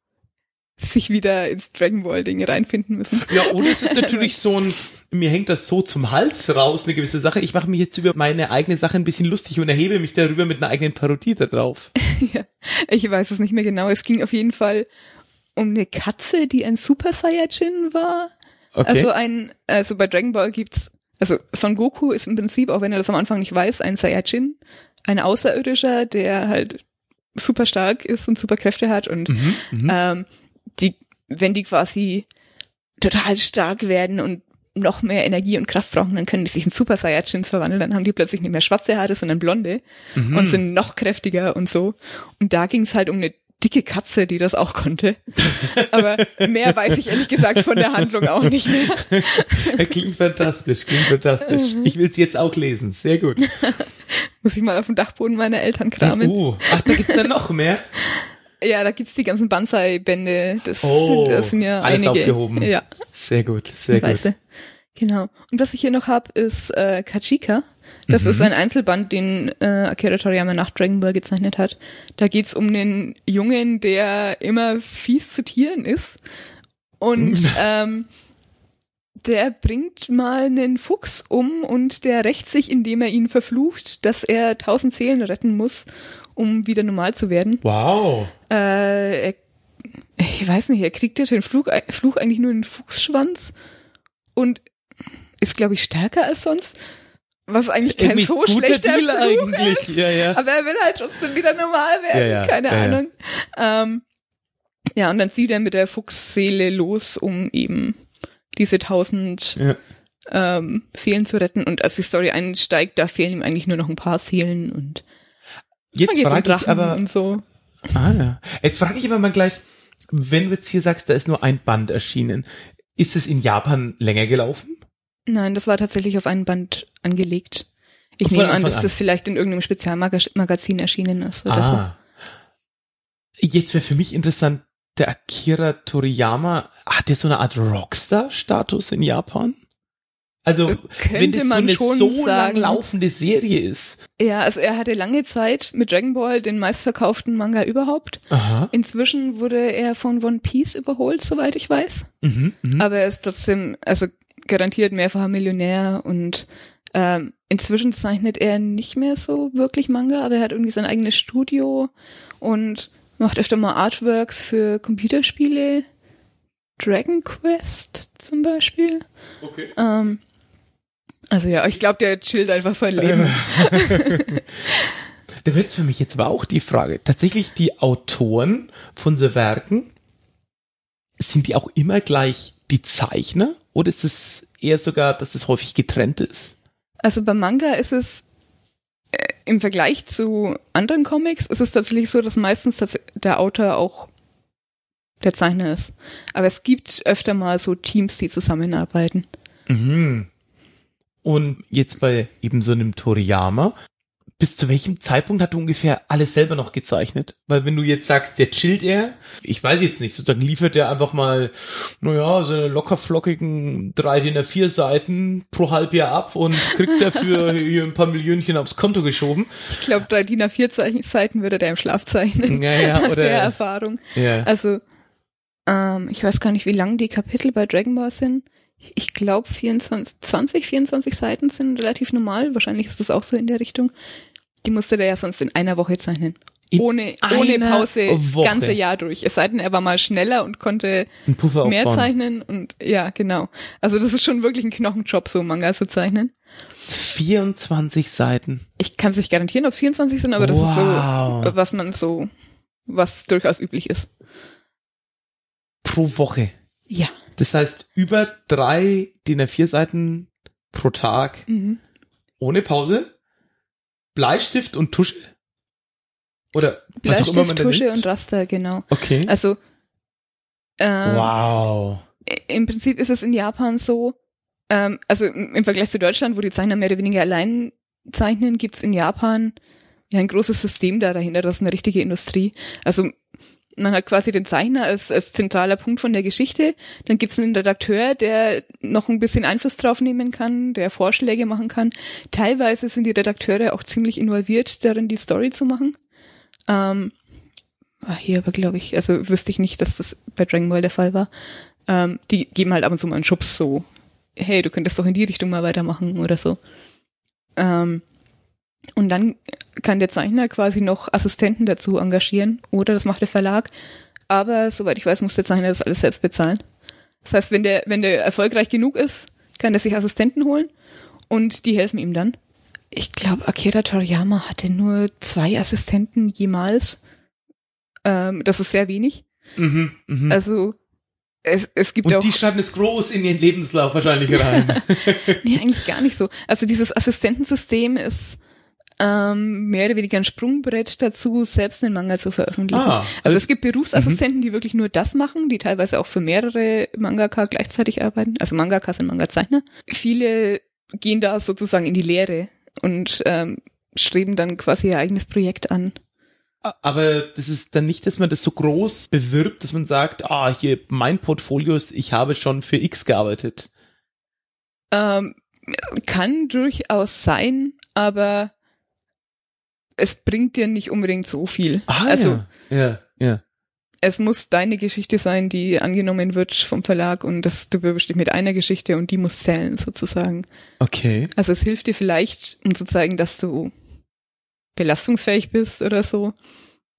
sich wieder ins Dragon Ball Ding reinfinden müssen. Ja, oder es ist natürlich so ein, mir hängt das so zum Hals raus, eine gewisse Sache. Ich mache mich jetzt über meine eigene Sache ein bisschen lustig und erhebe mich darüber mit einer eigenen Parodie da drauf. ja. Ich weiß es nicht mehr genau. Es ging auf jeden Fall um eine Katze, die ein Super Saiyajin war. Okay. Also ein, also bei Dragon Ball gibt's, also Son Goku ist im Prinzip, auch wenn er das am Anfang nicht weiß, ein Saiyajin, ein Außerirdischer, der halt super stark ist und super Kräfte hat und mhm, mhm. ähm, die, wenn die quasi total stark werden und noch mehr Energie und Kraft brauchen, dann können die sich in Super Saiyajins verwandeln, dann haben die plötzlich nicht mehr schwarze Haare, sondern blonde Mhm. und sind noch kräftiger und so. Und da ging es halt um eine dicke Katze, die das auch konnte. Aber mehr weiß ich ehrlich gesagt von der Handlung auch nicht mehr. klingt fantastisch, klingt fantastisch. Ich will es jetzt auch lesen. Sehr gut. Muss ich mal auf dem Dachboden meiner Eltern kramen. Uh, ach, da gibt's dann noch mehr. Ja, da gibt's die ganzen Banzai-Bände. Das, Oh, das sind ja alles einige. aufgehoben. Ja, Sehr gut, sehr gut. weißt du. Genau. Und was ich hier noch hab, ist äh, Kachika. Das Mhm. ist ein Einzelband, den äh, Akira Toriyama nach Dragon Ball gezeichnet hat. Da geht's um den Jungen, der immer fies zu Tieren ist. Und ähm, der bringt mal einen Fuchs um und der rächt sich, indem er ihn verflucht, dass er tausend Seelen retten muss, um wieder normal zu werden. Wow. Äh, er, ich weiß nicht, er kriegt ja den Fluch, Fluch eigentlich nur einen Fuchsschwanz und ist, glaube ich, stärker als sonst. Was eigentlich kein Irgendwie so schlechter Deal Fluch eigentlich. Ja, ja. aber er will halt trotzdem wieder normal werden, Ja, ja, keine. Ahnung. Ähm, ja, und dann zieht er mit der Fuchsseele los, um eben diese tausend ähm, Seelen zu retten. Und als die Story einsteigt, da fehlen ihm eigentlich nur noch ein paar Seelen und Jetzt um frage ich aber, und so. ah, ja. Jetzt frage ich aber mal gleich, wenn du jetzt hier sagst, da ist nur ein Band erschienen, ist es in Japan länger gelaufen? Nein, das war tatsächlich auf einen Band angelegt. Ich Von nehme an, dass an. das vielleicht in irgendeinem Spezialmagazin erschienen ist oder so. ah. Jetzt wäre für mich interessant, der Akira Toriyama, hat der so eine Art Rockstar-Status in Japan? Also, wenn Könnte das so man eine schon so lang laufende Serie ist. Ja, also er hatte lange Zeit mit Dragon Ball den meistverkauften Manga überhaupt. Aha. Inzwischen wurde er von One Piece überholt, soweit ich weiß. Mhm, mhm. Aber er ist trotzdem, also garantiert mehrfacher Millionär und ähm, inzwischen zeichnet er nicht mehr so wirklich Manga, aber er hat irgendwie sein eigenes Studio und macht öfter mal Artworks für Computerspiele. Dragon Quest zum Beispiel. Okay. Ähm, also ja, ich glaube, der chillt einfach sein Leben. Da wird's für mich jetzt aber auch die Frage, tatsächlich die Autoren von so Werken, sind die auch immer gleich die Zeichner oder ist es eher sogar, dass es häufig getrennt ist? Also beim Manga ist es äh, im Vergleich zu anderen Comics ist es tatsächlich so, dass meistens der Autor auch der Zeichner ist. Aber es gibt öfter mal so Teams, die zusammenarbeiten. Mhm. Und jetzt bei eben so einem Toriyama, bis zu welchem Zeitpunkt hat er ungefähr alles selber noch gezeichnet? Weil wenn du jetzt sagst, der chillt er, ich weiß jetzt nicht, sozusagen liefert er einfach mal, naja, so eine locker flockigen drei DIN A4 Seiten pro Halbjahr ab und kriegt dafür hier ein paar Millionchen aufs Konto geschoben. Ich glaube, drei DIN A4 Seiten würde der im Schlaf zeichnen. Ja, ja, nach oder- der Erfahrung. Ja. Also, ähm, ich weiß gar nicht, wie lang die Kapitel bei Dragon Ball sind. Ich- Ich glaube, 24, 20, 24 Seiten sind relativ normal. Wahrscheinlich ist das auch so in der Richtung. Die musste der ja sonst in einer Woche zeichnen. In ohne, ohne Pause, Woche? ganze Jahr durch. Es sei denn, er war mal schneller und konnte mehr zeichnen und ja, genau. Also das ist schon wirklich ein Knochenjob, so Manga zu zeichnen. 24 Seiten. Ich kann es nicht garantieren, ob es 24 sind, aber das ist Wow. so, was man so, was durchaus üblich ist. Pro Woche. Ja. Das heißt, über drei DIN A4 Seiten pro Tag Mhm. ohne Pause, Bleistift und Tusche? Oder was auch immer man Bleistift, Tusche und Raster, genau. Okay. Also ähm, wow. im Prinzip ist es in Japan so, ähm, also im im Vergleich zu Deutschland, wo die Zeichner mehr oder weniger allein zeichnen, gibt's in Japan ja ein großes System da dahinter, das ist eine richtige Industrie. Also man hat quasi den Zeichner als, als zentraler Punkt von der Geschichte, dann gibt's einen Redakteur, der noch ein bisschen Einfluss drauf nehmen kann, der Vorschläge machen kann. Teilweise sind die Redakteure auch ziemlich involviert darin, die Story zu machen. Ähm, ah, hier aber glaube ich, also wüsste ich nicht, dass das bei Dragon Ball der Fall war. Ähm, die geben halt ab und zu mal einen Schubs so, hey, du könntest doch in die Richtung mal weitermachen oder so. Ähm, und dann kann der Zeichner quasi noch Assistenten dazu engagieren oder das macht der Verlag. Aber soweit ich weiß, muss der Zeichner das alles selbst bezahlen. Das heißt, wenn der, wenn der erfolgreich genug ist, kann er sich Assistenten holen und die helfen ihm dann. Ich glaube, Akira Toriyama hatte nur zwei Assistenten jemals. Ähm, das ist sehr wenig. Mhm, mhm. Also es, es gibt und auch die schreiben es groß in ihren Lebenslauf wahrscheinlich rein. Nee, eigentlich gar nicht so. Also dieses Assistentensystem ist ähm, mehr oder weniger ein Sprungbrett dazu, selbst einen Manga zu veröffentlichen. Ah, also, also- es gibt Berufsassistenten, die wirklich nur das machen, die teilweise auch für mehrere Mangaka gleichzeitig arbeiten. Also Mangaka sind Manga-Zeichner. Viele gehen da sozusagen in die Lehre und ähm, streben dann quasi ihr eigenes Projekt an. Aber das ist dann nicht, dass man das so groß bewirbt, dass man sagt, ah, hier mein Portfolio ist, ich habe schon für X gearbeitet. Ähm, kann durchaus sein, aber es bringt dir nicht unbedingt so viel. also ja, ja, ja. es muss deine Geschichte sein, die angenommen wird vom Verlag und das du besteht mit einer Geschichte und die muss zählen sozusagen. Okay. Also es hilft dir vielleicht, um zu zeigen, dass du belastungsfähig bist oder so.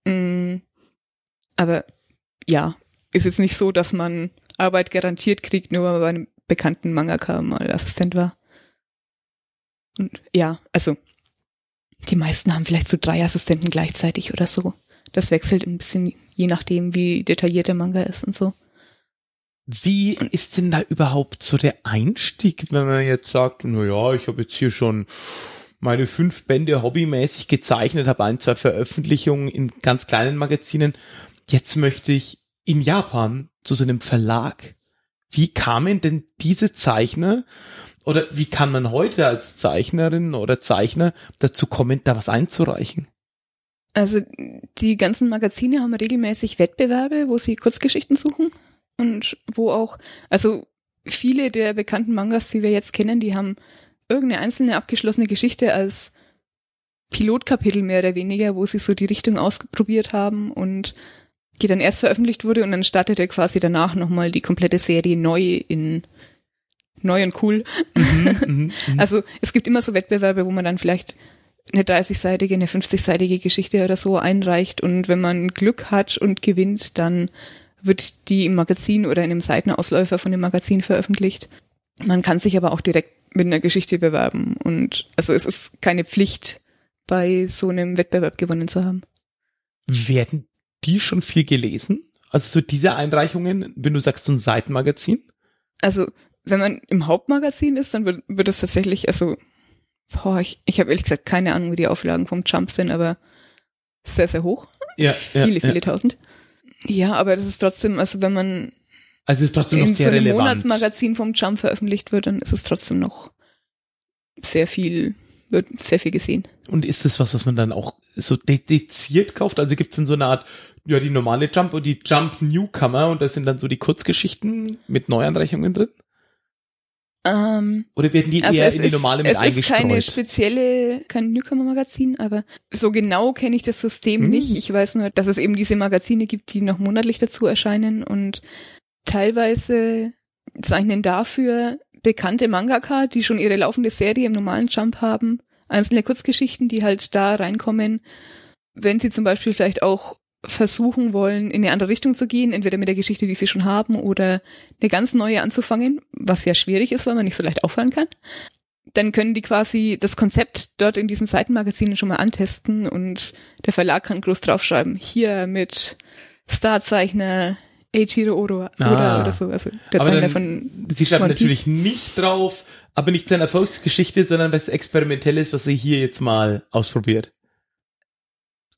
Mm, aber ja, ist jetzt nicht so, dass man Arbeit garantiert kriegt, nur weil man bei einem bekannten Mangaka mal Assistent war. Und ja, also die meisten haben vielleicht so drei Assistenten gleichzeitig oder so. Das wechselt ein bisschen, je nachdem, wie detailliert der Manga ist und so. Wie ist denn da überhaupt so der Einstieg, wenn man jetzt sagt, na ja, ich habe jetzt hier schon meine fünf Bände hobbymäßig gezeichnet, habe ein, zwei Veröffentlichungen in ganz kleinen Magazinen. Jetzt möchte ich in Japan zu so einem Verlag. Wie kamen denn diese Zeichner oder wie kann man heute als Zeichnerin oder Zeichner dazu kommen, da was einzureichen? Also die ganzen Magazine haben regelmäßig Wettbewerbe, wo sie Kurzgeschichten suchen und wo auch, also viele der bekannten Mangas, die wir jetzt kennen, die haben irgendeine einzelne abgeschlossene Geschichte als Pilotkapitel mehr oder weniger, wo sie so die Richtung ausprobiert haben und die dann erst veröffentlicht wurde und dann startete quasi danach nochmal die komplette Serie neu in neu und cool. Mhm, also es gibt immer so Wettbewerbe, wo man dann vielleicht eine 30-seitige, eine 50-seitige Geschichte oder so einreicht und wenn man Glück hat und gewinnt, dann wird die im Magazin oder in einem Seitenausläufer von dem Magazin veröffentlicht. Man kann sich aber auch direkt mit einer Geschichte bewerben und also es ist keine Pflicht, bei so einem Wettbewerb gewonnen zu haben. Werden die schon viel gelesen? Also so diese Einreichungen, wenn du sagst, so ein Seitenmagazin? Also, wenn man im Hauptmagazin ist, dann wird, wird es tatsächlich, also, boah, ich, ich habe ehrlich gesagt keine Ahnung, wie die Auflagen vom Jump sind, aber sehr, sehr hoch. Ja, viele, ja, viele ja. tausend. Ja, aber das ist trotzdem, also wenn man Also ist trotzdem noch so sehr einem relevant. Monatsmagazin vom Jump veröffentlicht wird, dann ist es trotzdem noch sehr viel, wird sehr viel gesehen. Und ist das was, was man dann auch so dediziert kauft? Also gibt es dann so eine Art, ja, die normale Jump und die Jump Newcomer und das sind dann so die Kurzgeschichten mit Neuanreichungen drin? Ähm, Oder werden die also eher in die normale mit es ist keine eingestreut? spezielle, kein Newcomer-Magazin, aber so genau kenne ich das System Hm. nicht. Ich weiß nur, dass es eben diese Magazine gibt, die noch monatlich dazu erscheinen und teilweise zeichnen dafür bekannte Mangaka, die schon ihre laufende Serie im normalen Jump haben, einzelne Kurzgeschichten, die halt da reinkommen, wenn sie zum Beispiel vielleicht auch versuchen wollen, in eine andere Richtung zu gehen, entweder mit der Geschichte, die sie schon haben, oder eine ganz neue anzufangen, was ja schwierig ist, weil man nicht so leicht aufhören kann. Dann können die quasi das Konzept dort in diesen Seitenmagazinen schon mal antesten und der Verlag kann groß draufschreiben, hier mit Starzeichner Eiichiro Oda Ah. oder, oder so. Also der Aber Zeichner dann- von Sie schreiben natürlich nicht drauf, aber nicht seine Erfolgsgeschichte, sondern was Experimentelles, was sie hier jetzt mal ausprobiert.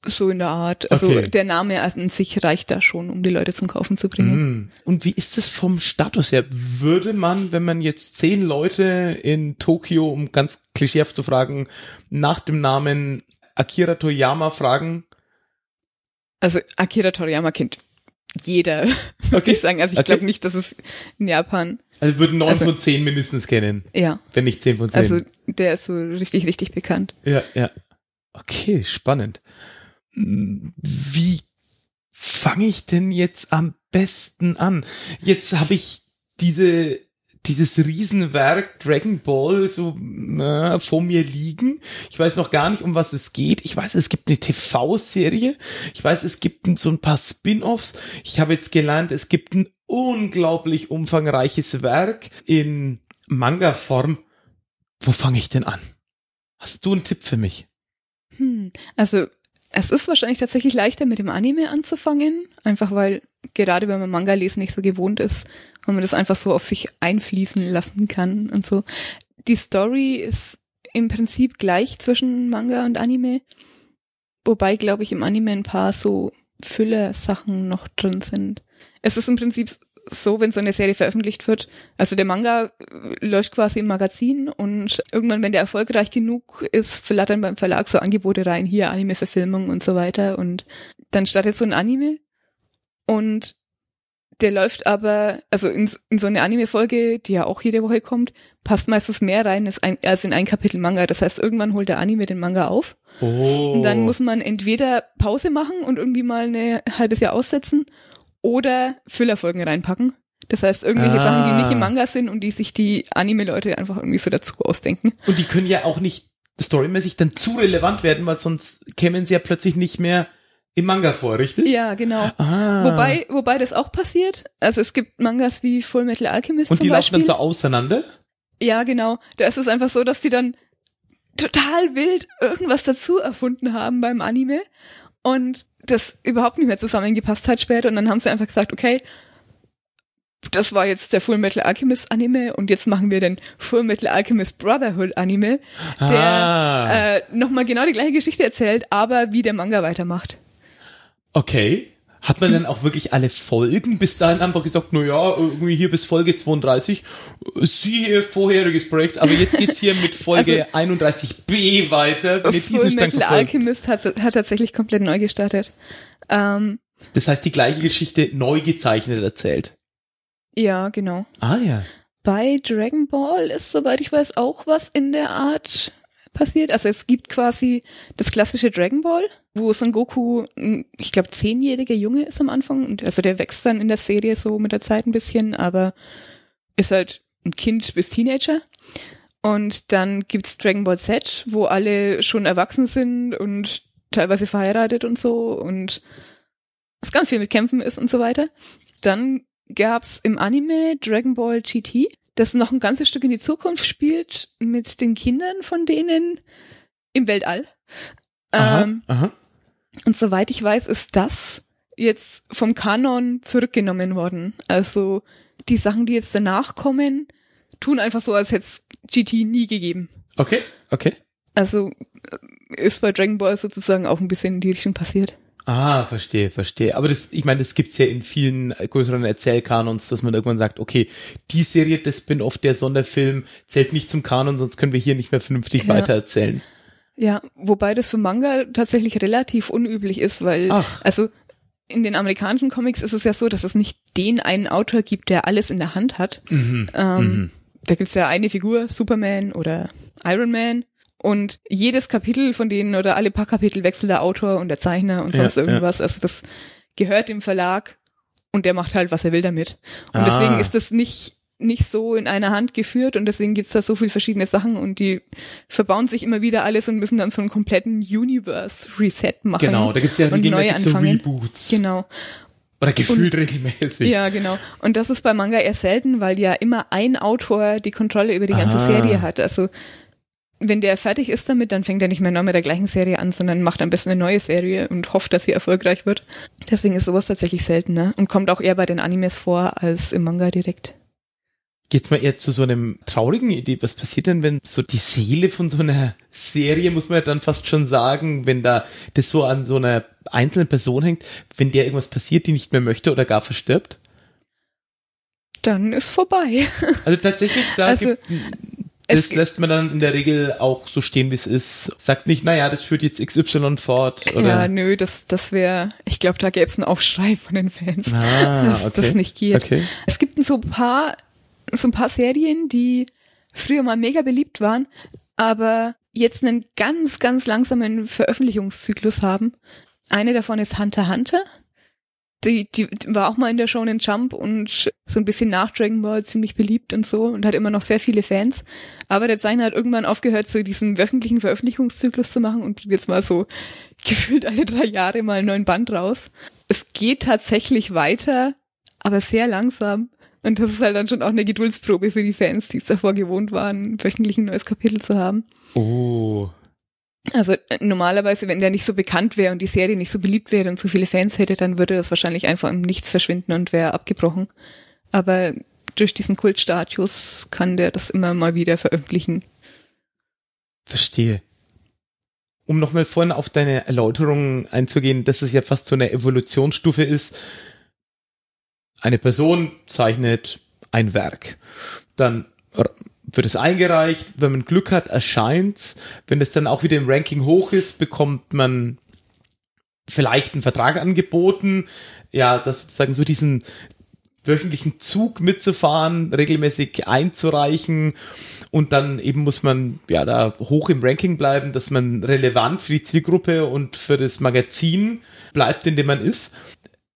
So in der Art. Also Okay. der Name an sich reicht da schon, um die Leute zum Kaufen zu bringen. Mhm. Und wie ist das vom Status her? Würde man, wenn man jetzt zehn Leute in Tokio, um ganz klischeehaft zu fragen, nach dem Namen Akira Toyama fragen? Also Akira Toriyama kennt jeder, würde Okay. ich sagen. Also ich Okay. glaube nicht, dass es in Japan, Also würden neun Also- von zehn mindestens kennen, ja, wenn nicht zehn von zehn. also der ist so richtig, richtig bekannt. Ja, ja. Okay, spannend. Wie fange ich denn jetzt am besten an? Jetzt habe ich diese dieses Riesenwerk Dragon Ball so äh, vor mir liegen. Ich weiß noch gar nicht, um was es geht. Ich weiß, es gibt eine TV-Serie. Ich weiß, es gibt so ein paar Spin-offs. Ich habe jetzt gelernt, es gibt ein unglaublich umfangreiches Werk in Manga-Form. Wo fange ich denn an? Hast du einen Tipp für mich? Hm. Also es ist wahrscheinlich tatsächlich leichter mit dem Anime anzufangen, einfach weil gerade wenn man Manga lesen nicht so gewohnt ist, wenn man das einfach so auf sich einfließen lassen kann und so. Die Story ist im Prinzip gleich zwischen Manga und Anime, wobei glaube ich im Anime ein paar so Füller-Sachen noch drin sind. Es ist im Prinzip so, wenn so eine Serie veröffentlicht wird. Also der Manga äh, läuft quasi im Magazin und irgendwann, wenn der erfolgreich genug ist, flattern beim Verlag so Angebote rein, hier Anime-Verfilmung und so weiter. Und dann startet so ein Anime und der läuft aber, also in, in so eine Anime-Folge, die ja auch jede Woche kommt, passt meistens mehr rein als, ein, als in ein Kapitel Manga. Das heißt, irgendwann holt der Anime den Manga auf Oh. und dann muss man entweder Pause machen und irgendwie mal ein halbes Jahr aussetzen oder Füllerfolgen reinpacken. Das heißt, irgendwelche Ah. Sachen, die nicht im Manga sind und die sich die Anime-Leute einfach irgendwie so dazu ausdenken. Und die können ja auch nicht storymäßig dann zu relevant werden, weil sonst kämen sie ja plötzlich nicht mehr im Manga vor, richtig? Ja, genau. Ah. Wobei, wobei das auch passiert. Also es gibt Mangas wie Full Metal Alchemist Und die laufen dann so auseinander? Ja, genau. Da ist es einfach so, dass die dann total wild irgendwas dazu erfunden haben beim Anime und das überhaupt nicht mehr zusammengepasst hat später und dann haben sie einfach gesagt, okay, das war jetzt der Full Metal Alchemist Anime und jetzt machen wir den Full Metal Alchemist Brotherhood Anime, der ah. äh, nochmal genau die gleiche Geschichte erzählt, aber wie der Manga weitermacht. okay. Hat man dann auch wirklich alle Folgen bis dahin einfach gesagt, na ja, irgendwie hier bis Folge 32, siehe vorheriges Projekt, aber jetzt geht's hier mit Folge also, 31b weiter. Wenn Full Metal Alchemist hat, hat tatsächlich komplett neu gestartet. Ähm, das heißt, die gleiche Geschichte neu gezeichnet erzählt. Ja, genau. Ah ja. Bei Dragon Ball ist, soweit ich weiß, auch was in der Art passiert. Also es gibt quasi das klassische Dragon Ball, wo Son Goku, ich glaube, zehnjähriger Junge ist am Anfang. Und also der wächst dann in der Serie so mit der Zeit ein bisschen, aber ist halt ein Kind bis Teenager. Und dann gibt's Dragon Ball Z, wo alle schon erwachsen sind und teilweise verheiratet und so und es ganz viel mit Kämpfen ist und so weiter. Dann gab's im Anime Dragon Ball GT, das noch ein ganzes Stück in die Zukunft spielt mit den Kindern von denen im Weltall. Aha, ähm, aha. Und soweit ich weiß, ist das jetzt vom Kanon zurückgenommen worden. Also die Sachen, die jetzt danach kommen, tun einfach so, als hätte es GT nie gegeben. Okay, okay. Also äh, ist bei Dragon Ball sozusagen auch ein bisschen in die Richtung passiert. Ah, verstehe, verstehe. Aber das, ich meine, das gibt's ja in vielen größeren Erzählkanons, dass man irgendwann sagt, okay, die Serie, das Spin-off, der Sonderfilm zählt nicht zum Kanon, sonst können wir hier nicht mehr vernünftig ja. weitererzählen. Ja, wobei das für Manga tatsächlich relativ unüblich ist, weil, Ach. also in den amerikanischen Comics ist es ja so, dass es nicht den einen Autor gibt, der alles in der Hand hat. Mhm. Ähm, mhm. Da gibt's ja eine Figur, Superman oder Iron Man, und jedes Kapitel von denen oder alle paar Kapitel wechselt der Autor und der Zeichner und sonst ja, irgendwas. Ja. Also das gehört dem Verlag und der macht halt, was er will damit. Und ah. deswegen ist das nicht nicht so in einer Hand geführt und deswegen gibt's da so viel verschiedene Sachen und die verbauen sich immer wieder alles und müssen dann so einen kompletten Universe Reset machen. Genau, da gibt's ja regelmäßig so Reboots. Genau. Oder gefühlt und, regelmäßig. Ja, genau. Und das ist bei Manga eher selten, weil ja immer ein Autor die Kontrolle über die ganze ah. Serie hat. Also wenn der fertig ist damit, dann fängt er nicht mehr noch mit der gleichen Serie an, sondern macht am besten eine neue Serie und hofft, dass sie erfolgreich wird. Deswegen ist sowas tatsächlich seltener und kommt auch eher bei den Animes vor als im Manga direkt. Geht's mal eher zu so einem traurigen Idee? Was passiert denn, wenn so die Seele von so einer Serie, muss man ja dann fast schon sagen, wenn da das so an so einer einzelnen Person hängt, wenn der irgendwas passiert, die nicht mehr möchte oder gar verstirbt? Dann ist vorbei. Also tatsächlich, da also, gibt, das lässt man dann in der Regel auch so stehen, wie es ist. Sagt nicht, naja, das führt jetzt XY fort. Oder? Ja, nö, das, das wäre, ich glaube, da gäbe es einen Aufschrei von den Fans, ah, dass okay. das nicht geht. Okay. Es gibt so ein paar, so ein paar Serien, die früher mal mega beliebt waren, aber jetzt einen ganz, ganz langsamen Veröffentlichungszyklus haben. Eine davon ist Hunter Hunter die, die war auch mal in der Show in Jump und so ein bisschen nach Dragon Ball ziemlich beliebt und so und hat immer noch sehr viele Fans. Aber der Designer hat irgendwann aufgehört, so diesen wöchentlichen Veröffentlichungszyklus zu machen und jetzt mal so gefühlt alle drei Jahre mal einen neuen Band raus. Es geht tatsächlich weiter, aber sehr langsam. Und das ist halt dann schon auch eine Geduldsprobe für die Fans, die es davor gewohnt waren, wöchentlich ein neues Kapitel zu haben. Oh. Also äh, normalerweise, wenn der nicht so bekannt wäre und die Serie nicht so beliebt wäre und so viele Fans hätte, dann würde das wahrscheinlich einfach im Nichts verschwinden und wäre abgebrochen. Aber durch diesen Kultstatus kann der das immer mal wieder veröffentlichen. Verstehe. Um nochmal vorhin auf deine Erläuterung einzugehen, dass es ja fast so eine Evolutionsstufe ist. Eine Person zeichnet ein Werk. Dann wird es eingereicht, wenn man Glück hat, erscheint's. Wenn es dann auch wieder im Ranking hoch ist, bekommt man vielleicht einen Vertrag angeboten, ja, das sozusagen so diesen wöchentlichen Zug mitzufahren, regelmäßig einzureichen und dann eben muss man ja da hoch im Ranking bleiben, dass man relevant für die Zielgruppe und für das Magazin bleibt, in dem man ist.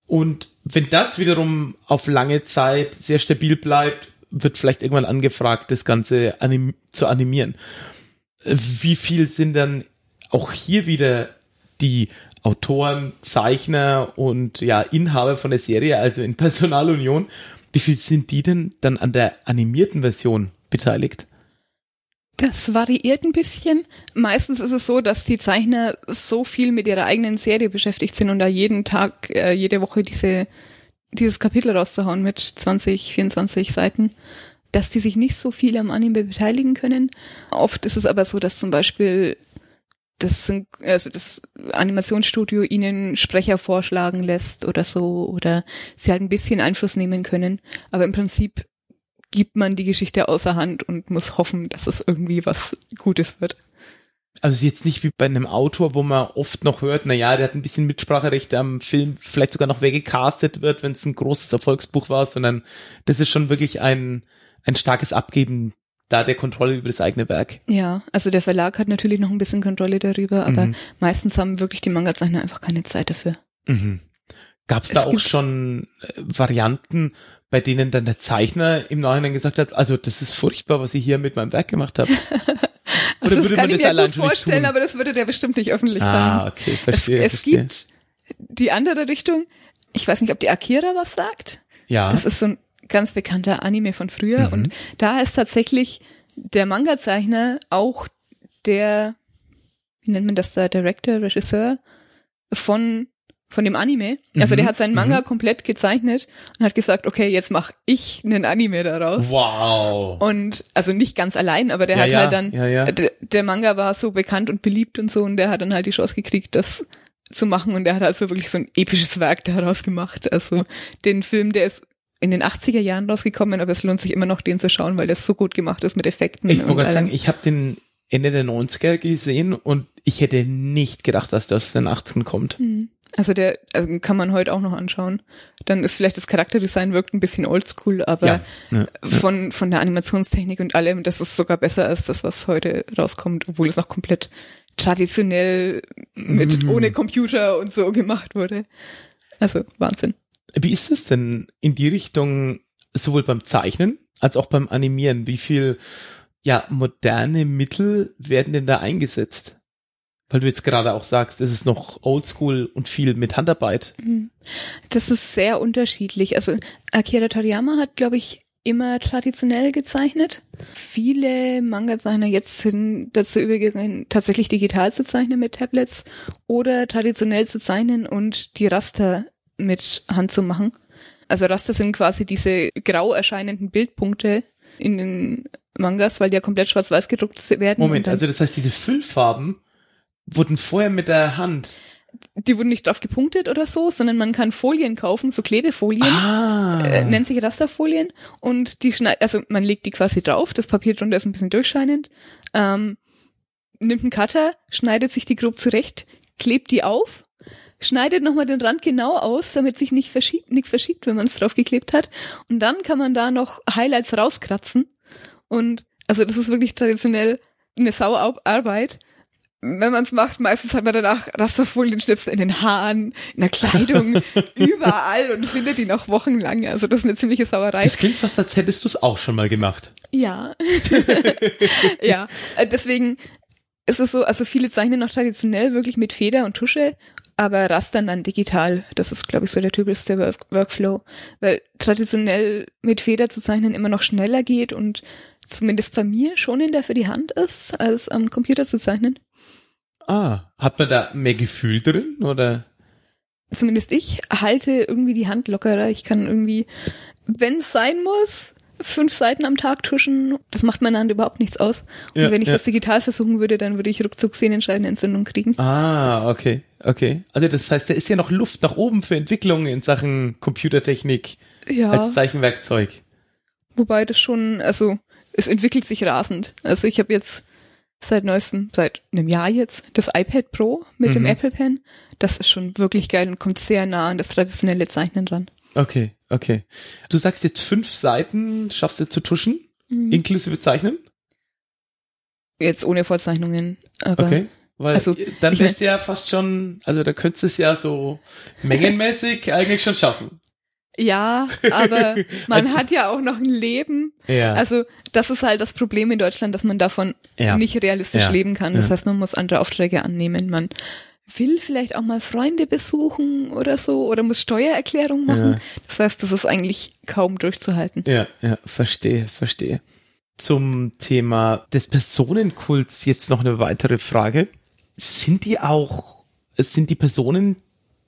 Und wenn das wiederum auf lange Zeit sehr stabil bleibt, wird vielleicht irgendwann angefragt, das Ganze anim zu animieren. Wie viel sind dann auch hier wieder die Autoren, Zeichner und ja, Inhaber von der Serie, also in Personalunion, wie viel sind die denn dann an der animierten Version beteiligt? Das variiert ein bisschen. Meistens ist es so, dass die Zeichner so viel mit ihrer eigenen Serie beschäftigt sind und da jeden Tag, äh, jede Woche diese dieses Kapitel rauszuhauen mit 20, 24 Seiten, dass die sich nicht so viel am Anime beteiligen können. Oft ist es aber so, dass zum Beispiel das, also das Animationsstudio ihnen Sprecher vorschlagen lässt oder so oder sie halt ein bisschen Einfluss nehmen können. Aber im Prinzip gibt man die Geschichte außer Hand und muss hoffen, dass es irgendwie was Gutes wird. Also jetzt nicht wie bei einem Autor, wo man oft noch hört, na ja, der hat ein bisschen Mitspracherechte am Film, vielleicht sogar noch wer gecastet wird, wenn es ein großes Erfolgsbuch war, sondern das ist schon wirklich ein, ein starkes Abgeben da der Kontrolle über das eigene Werk. Ja, also der Verlag hat natürlich noch ein bisschen Kontrolle darüber, aber Mhm. meistens haben wirklich die Manga-Zeichner einfach keine Zeit dafür. Mhm. Gab es da auch schon äh, Varianten, bei denen dann der Zeichner im Nachhinein gesagt hat, also das ist furchtbar, was ich hier mit meinem Werk gemacht habe. Also das würde kann man ich das mir gut vorstellen, aber das würde der bestimmt nicht öffentlich ah, sagen. okay, verstehe. es es verstehe. gibt die andere Richtung. Ich weiß nicht, ob die Akira was sagt. ja. Das ist so ein ganz bekannter Anime von früher Mhm. und da ist tatsächlich der Manga-Zeichner auch der, wie nennt man das da, Director, Regisseur von von dem Anime. Also Mhm, der hat seinen Manga mhm. komplett gezeichnet und hat gesagt, okay, jetzt mach ich einen Anime daraus. wow. Und also nicht ganz allein, aber der Ja, hat ja, halt dann, ja. Der, der Manga war so bekannt und beliebt und so und der hat dann halt die Chance gekriegt, das zu machen und der hat also wirklich so ein episches Werk daraus gemacht. Also den Film, der ist in den 80er Jahren rausgekommen, aber es lohnt sich immer noch, den zu schauen, weil der so gut gemacht ist mit Effekten. Ich wollte sagen, ich habe den Ende der 90er gesehen und ich hätte nicht gedacht, dass das aus den 80ern kommt. Mhm. Also der also kann man heute auch noch anschauen. Dann ist vielleicht das Charakterdesign wirkt ein bisschen oldschool, aber Ja, ja, von von der Animationstechnik und allem, das ist sogar besser als das, was heute rauskommt, obwohl es noch komplett traditionell mit Mhm. ohne Computer und so gemacht wurde. Also Wahnsinn. Wie ist es denn in die Richtung sowohl beim Zeichnen als auch beim Animieren? Wie viel ja moderne Mittel werden denn da eingesetzt? Weil du jetzt gerade auch sagst, es ist noch oldschool und viel mit Handarbeit. Das ist sehr unterschiedlich. Also Akira Toriyama hat, glaube ich, immer traditionell gezeichnet. Viele Manga-Zeichner jetzt sind dazu übergegangen, tatsächlich digital zu zeichnen mit Tablets oder traditionell zu zeichnen und die Raster mit Hand zu machen. Also Raster sind quasi diese grau erscheinenden Bildpunkte in den Mangas, weil die ja komplett schwarz-weiß gedruckt werden. Moment, also das heißt, diese Füllfarben wurden vorher mit der Hand. die wurden nicht drauf gepunktet oder so, sondern man kann Folien kaufen, so Klebefolien. Ah. äh, nennt sich Rasterfolien und die schneidet, also man legt die quasi drauf, das Papier drunter ist ein bisschen durchscheinend, ähm, nimmt einen Cutter, schneidet sich die grob zurecht, klebt die auf, schneidet nochmal den Rand genau aus, damit sich nicht verschiebt, nichts verschiebt, wenn man es draufgeklebt hat und dann kann man da noch Highlights rauskratzen und also das ist wirklich traditionell eine Sauarbeit. Wenn man es macht, meistens hat man danach Rasterfolienschnipsel in den Haaren, in der Kleidung, überall und findet die noch wochenlang. Also das ist eine ziemliche Sauerei. Das klingt fast, als hättest du es auch schon mal gemacht. Ja. ja. Äh, Deswegen ist es so, also viele zeichnen noch traditionell wirklich mit Feder und Tusche, aber rastern dann digital. Das ist, glaube ich, so der typischste Work Workflow. Weil traditionell mit Feder zu zeichnen immer noch schneller geht und zumindest bei mir schonender für die Hand ist, als am Computer zu zeichnen. Ah, hat man da mehr Gefühl drin oder? Zumindest ich halte irgendwie die Hand lockerer. Ich kann irgendwie, wenn es sein muss, fünf Seiten am Tag tuschen. Das macht meiner Hand überhaupt nichts aus. Und Ja, wenn ich ja. das digital versuchen würde, dann würde ich ruckzuck Sehnenscheidenentzündung kriegen. Ah, okay, okay. Also das heißt, da ist ja noch Luft nach oben für Entwicklung in Sachen Computertechnik Ja, als Zeichenwerkzeug. wobei das schon, also es entwickelt sich rasend. Also ich habe jetzt seit neuestem, seit einem Jahr jetzt, das iPad Pro mit dem Mhm. Apple Pen. Das ist schon wirklich geil und kommt sehr nah an das traditionelle Zeichnen ran. Okay, okay. Du sagst jetzt fünf Seiten schaffst du zu tuschen, Mhm. inklusive Zeichnen? Jetzt ohne Vorzeichnungen. Okay. Weil Also, dann wärst du ja fast schon, also da könntest du es ja so mengenmäßig eigentlich schon schaffen. Ja, aber man hat ja auch noch ein Leben. Ja. Also das ist halt das Problem in Deutschland, dass man davon Ja. nicht realistisch Ja. leben kann. Das heißt, man muss andere Aufträge annehmen. Man will vielleicht auch mal Freunde besuchen oder so oder muss Steuererklärung machen. Das heißt, das ist eigentlich kaum durchzuhalten. Ja, ja, verstehe, verstehe. Zum Thema des Personenkults jetzt noch eine weitere Frage. Sind die auch, sind die Personen,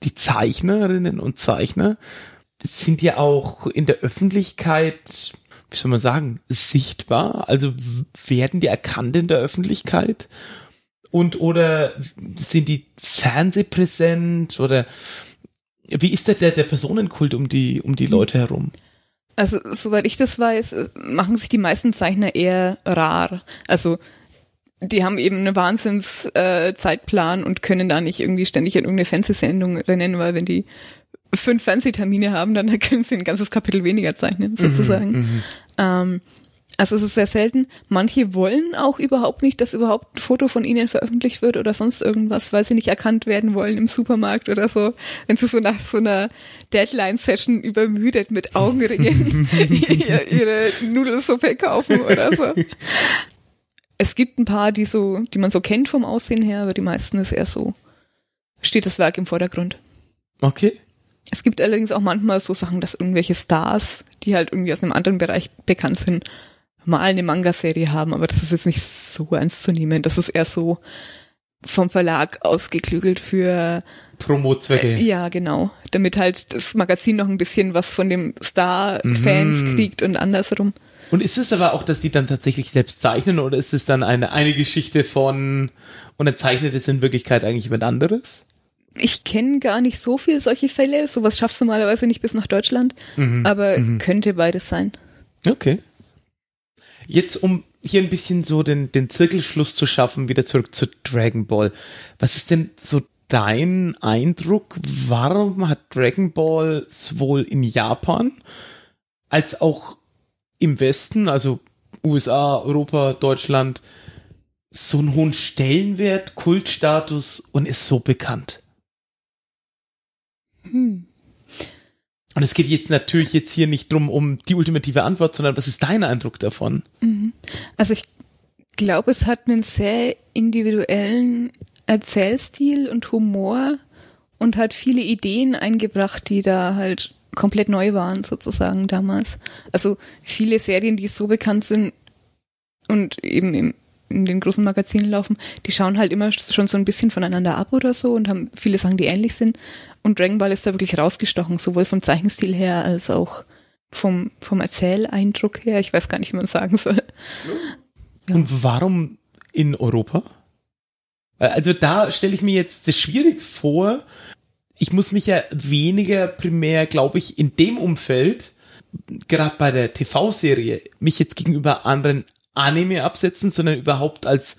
die Zeichnerinnen und Zeichner, sind die auch in der Öffentlichkeit, wie soll man sagen, sichtbar? Also werden die erkannt in der Öffentlichkeit? Und oder sind die fernsehpräsent oder wie ist der, der, der Personenkult um die, um die Leute herum? Also, soweit ich das weiß, machen sich die meisten Zeichner eher rar. Also, die haben eben einen Wahnsinns äh, Zeitplan und können da nicht irgendwie ständig in irgendeine Fernsehsendung rennen, weil wenn die fünf Fernsehtermine haben, dann können sie ein ganzes Kapitel weniger zeichnen, sozusagen. Mhm, ähm, also es ist sehr selten. Manche wollen auch überhaupt nicht, dass überhaupt ein Foto von ihnen veröffentlicht wird oder sonst irgendwas, weil sie nicht erkannt werden wollen im Supermarkt oder so. Wenn sie so nach so einer Deadline-Session übermüdet mit Augenringen ihre Nudelsuppe kaufen oder so. Es gibt ein paar, die so, die man so kennt vom Aussehen her, aber die meisten ist eher so, steht das Werk im Vordergrund. Okay. Es gibt allerdings auch manchmal so Sachen, dass irgendwelche Stars, die halt irgendwie aus einem anderen Bereich bekannt sind, mal eine Manga-Serie haben, aber das ist jetzt nicht so ernst zu nehmen. Das ist eher so vom Verlag ausgeklügelt für Promo-Zwecke. Äh, ja, genau. Damit halt das Magazin noch ein bisschen was von dem Star-Fans Mhm. kriegt und andersrum. Und ist es aber auch, dass die dann tatsächlich selbst zeichnen oder ist es dann eine, eine Geschichte von und dann zeichnet es in Wirklichkeit eigentlich jemand anderes? Ich kenne gar nicht so viel solche Fälle. Sowas schaffst du normalerweise nicht bis nach Deutschland. Aber könnte beides sein. Okay. Jetzt, um hier ein bisschen so den, den Zirkelschluss zu schaffen, wieder zurück zu Dragon Ball. Was ist denn so dein Eindruck? Warum hat Dragon Ball sowohl in Japan als auch im Westen, also USA, Europa, Deutschland, so einen hohen Stellenwert, Kultstatus und ist so bekannt? Hm. Und es geht jetzt natürlich jetzt hier nicht drum um die ultimative Antwort, sondern was ist dein Eindruck davon? Also ich glaube, es hat einen sehr individuellen Erzählstil und Humor und hat viele Ideen eingebracht, die da halt komplett neu waren sozusagen damals. Also viele Serien, die so bekannt sind und eben im, in den großen Magazinen laufen, die schauen halt immer schon so ein bisschen voneinander ab oder so und haben viele Sachen, die ähnlich sind. Und Dragon Ball ist da wirklich rausgestochen, sowohl vom Zeichenstil her als auch vom, vom Erzähleindruck her. Ich weiß gar nicht, wie man sagen soll. Ja. Und warum in Europa? Also da stelle ich mir jetzt das schwierig vor. Ich muss mich ja weniger primär, glaube ich, in dem Umfeld, gerade bei der TV-Serie, mich jetzt gegenüber anderen Anime absetzen, sondern überhaupt als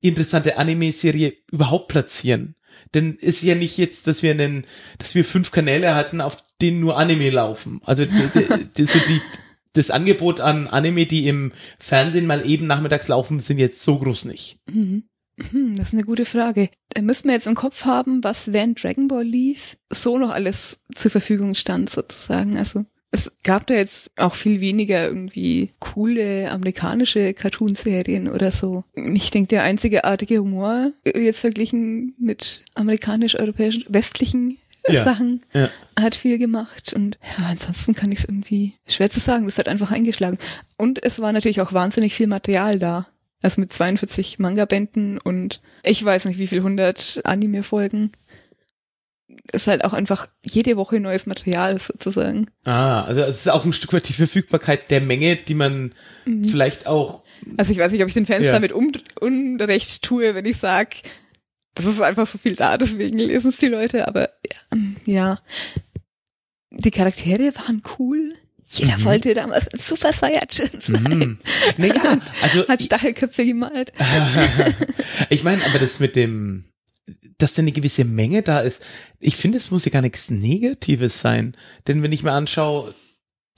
interessante Anime-Serie überhaupt platzieren. Denn es ist ja nicht jetzt, dass wir einen, dass wir fünf Kanäle hatten, auf denen nur Anime laufen. Also die, die, die, so die, das Angebot an Anime, die im Fernsehen mal eben nachmittags laufen, sind jetzt so groß nicht. Mhm. Hm, das ist eine gute Frage. Da müssten wir jetzt im Kopf haben, was während Dragon Ball lief, so noch alles zur Verfügung stand, sozusagen. Also es gab da jetzt auch viel weniger irgendwie coole amerikanische Cartoonserien oder so. Ich denke, der einzigartige Humor, äh, jetzt verglichen mit amerikanisch-europäischen, westlichen Ja, Sachen, ja. hat viel gemacht. Und ja, ansonsten kann ich es irgendwie schwer zu sagen. Das hat einfach eingeschlagen. Und es war natürlich auch wahnsinnig viel Material da. Also mit 42 Manga-Bänden und ich weiß nicht wie viel, 100 Anime-Folgen. Ist halt auch einfach jede Woche neues Material sozusagen. Ah, also es ist auch ein Stück weit die Verfügbarkeit der Menge, die man vielleicht auch, Also ich weiß nicht, ob ich den Fans Ja. damit un Unrecht tue, wenn ich sag, das ist einfach so viel da, deswegen lesen es die Leute, aber ja, ja. Die Charaktere waren cool. Jeder Mhm. wollte damals ein Super Saiyajin sein. hm, naja, also Hat Stachelköpfe gemalt. ich meine, aber das mit dem, dass da eine gewisse Menge da ist, ich finde, es muss ja gar nichts Negatives sein. Denn wenn ich mir anschaue,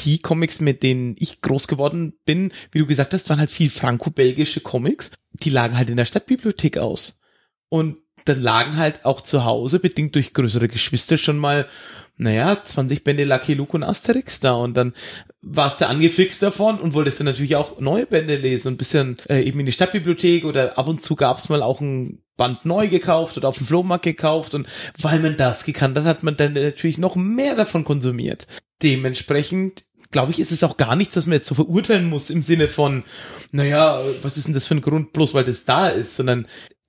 die Comics, mit denen ich groß geworden bin, wie du gesagt hast, waren halt viel franco-belgische Comics. Die lagen halt in der Stadtbibliothek aus. Und dann lagen halt auch zu Hause, bedingt durch größere Geschwister, schon mal, naja, 20 Bände Lucky Luke und Asterix da. Und dann warst du angefixt davon und wolltest dann natürlich auch neue Bände lesen und bist dann äh, eben in die Stadtbibliothek oder ab und zu gab's mal auch ein Band neu gekauft oder auf dem Flohmarkt gekauft und weil man das gekannt hat, hat man dann natürlich noch mehr davon konsumiert. Dementsprechend glaube ich, ist es auch gar nichts, was man jetzt so verurteilen muss im Sinne von, naja, was ist denn das für ein Grund, bloß weil das da ist, sondern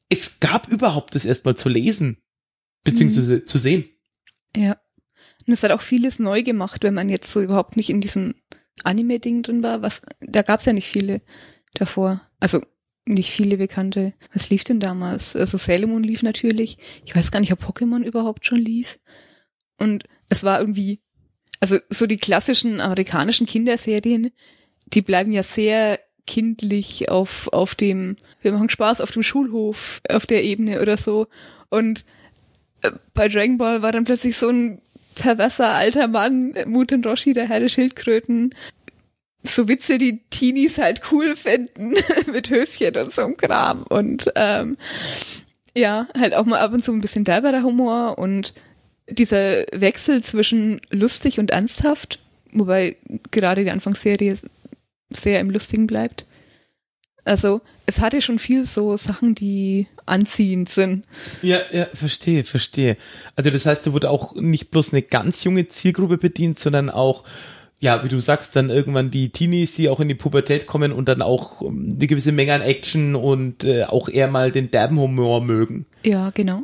es gab überhaupt das erstmal zu lesen, beziehungsweise zu sehen. Ja. Und es hat auch vieles neu gemacht, wenn man jetzt so überhaupt nicht in diesem Anime-Ding drin war. Was, da gab's ja nicht viele davor. Also nicht viele bekannte. Was lief denn damals? Also Sailor lief natürlich. Ich weiß gar nicht, ob Pokémon überhaupt schon lief. Und es war irgendwie, also so die klassischen amerikanischen Kinderserien, die bleiben ja sehr kindlich auf, auf dem, wir machen Spaß auf dem Schulhof, auf der Ebene oder so. Und äh, bei Dragon Ball war dann plötzlich so ein perverser alter Mann, Muten Roshi, der Herr der Schildkröten, so Witze, die Teenies halt cool finden, mit Höschen und so einem Kram. Und ähm, ja, halt auch mal ab und zu ein bisschen derberer Humor und dieser Wechsel zwischen lustig und ernsthaft, wobei gerade die Anfangsserie sehr im Lustigen bleibt. Also es hatte schon viel so Sachen, die anziehend sind. Ja, ja, verstehe, verstehe. Also das heißt, da wurde auch nicht bloß eine ganz junge Zielgruppe bedient, sondern auch ja, wie du sagst, dann irgendwann die Teenies, die auch in die Pubertät kommen und dann auch ähm, eine gewisse Menge an Action und äh, auch eher mal den derben Humor mögen. Ja, genau.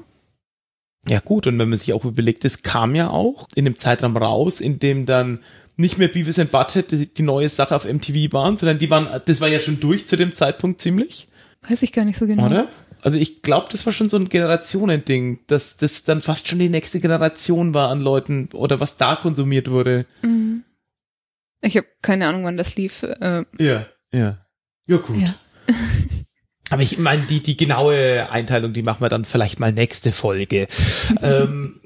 Ja gut, und wenn man sich auch überlegt, es kam ja auch in dem Zeitraum raus, in dem dann nicht mehr Beavis and Butthead die, die neue Sache auf MTV waren, sondern die waren, das war ja schon durch zu dem Zeitpunkt ziemlich. Weiß ich gar nicht so genau. Oder? Also ich glaube, das war schon so ein Generationending, dass das dann fast schon die nächste Generation war an Leuten oder was da konsumiert wurde. Mhm. Ich habe keine Ahnung, wann das lief. Äh, ja, ja. Ja, gut. Ja. Aber ich meine, die, die genaue Einteilung, die machen wir dann vielleicht mal nächste Folge. ähm,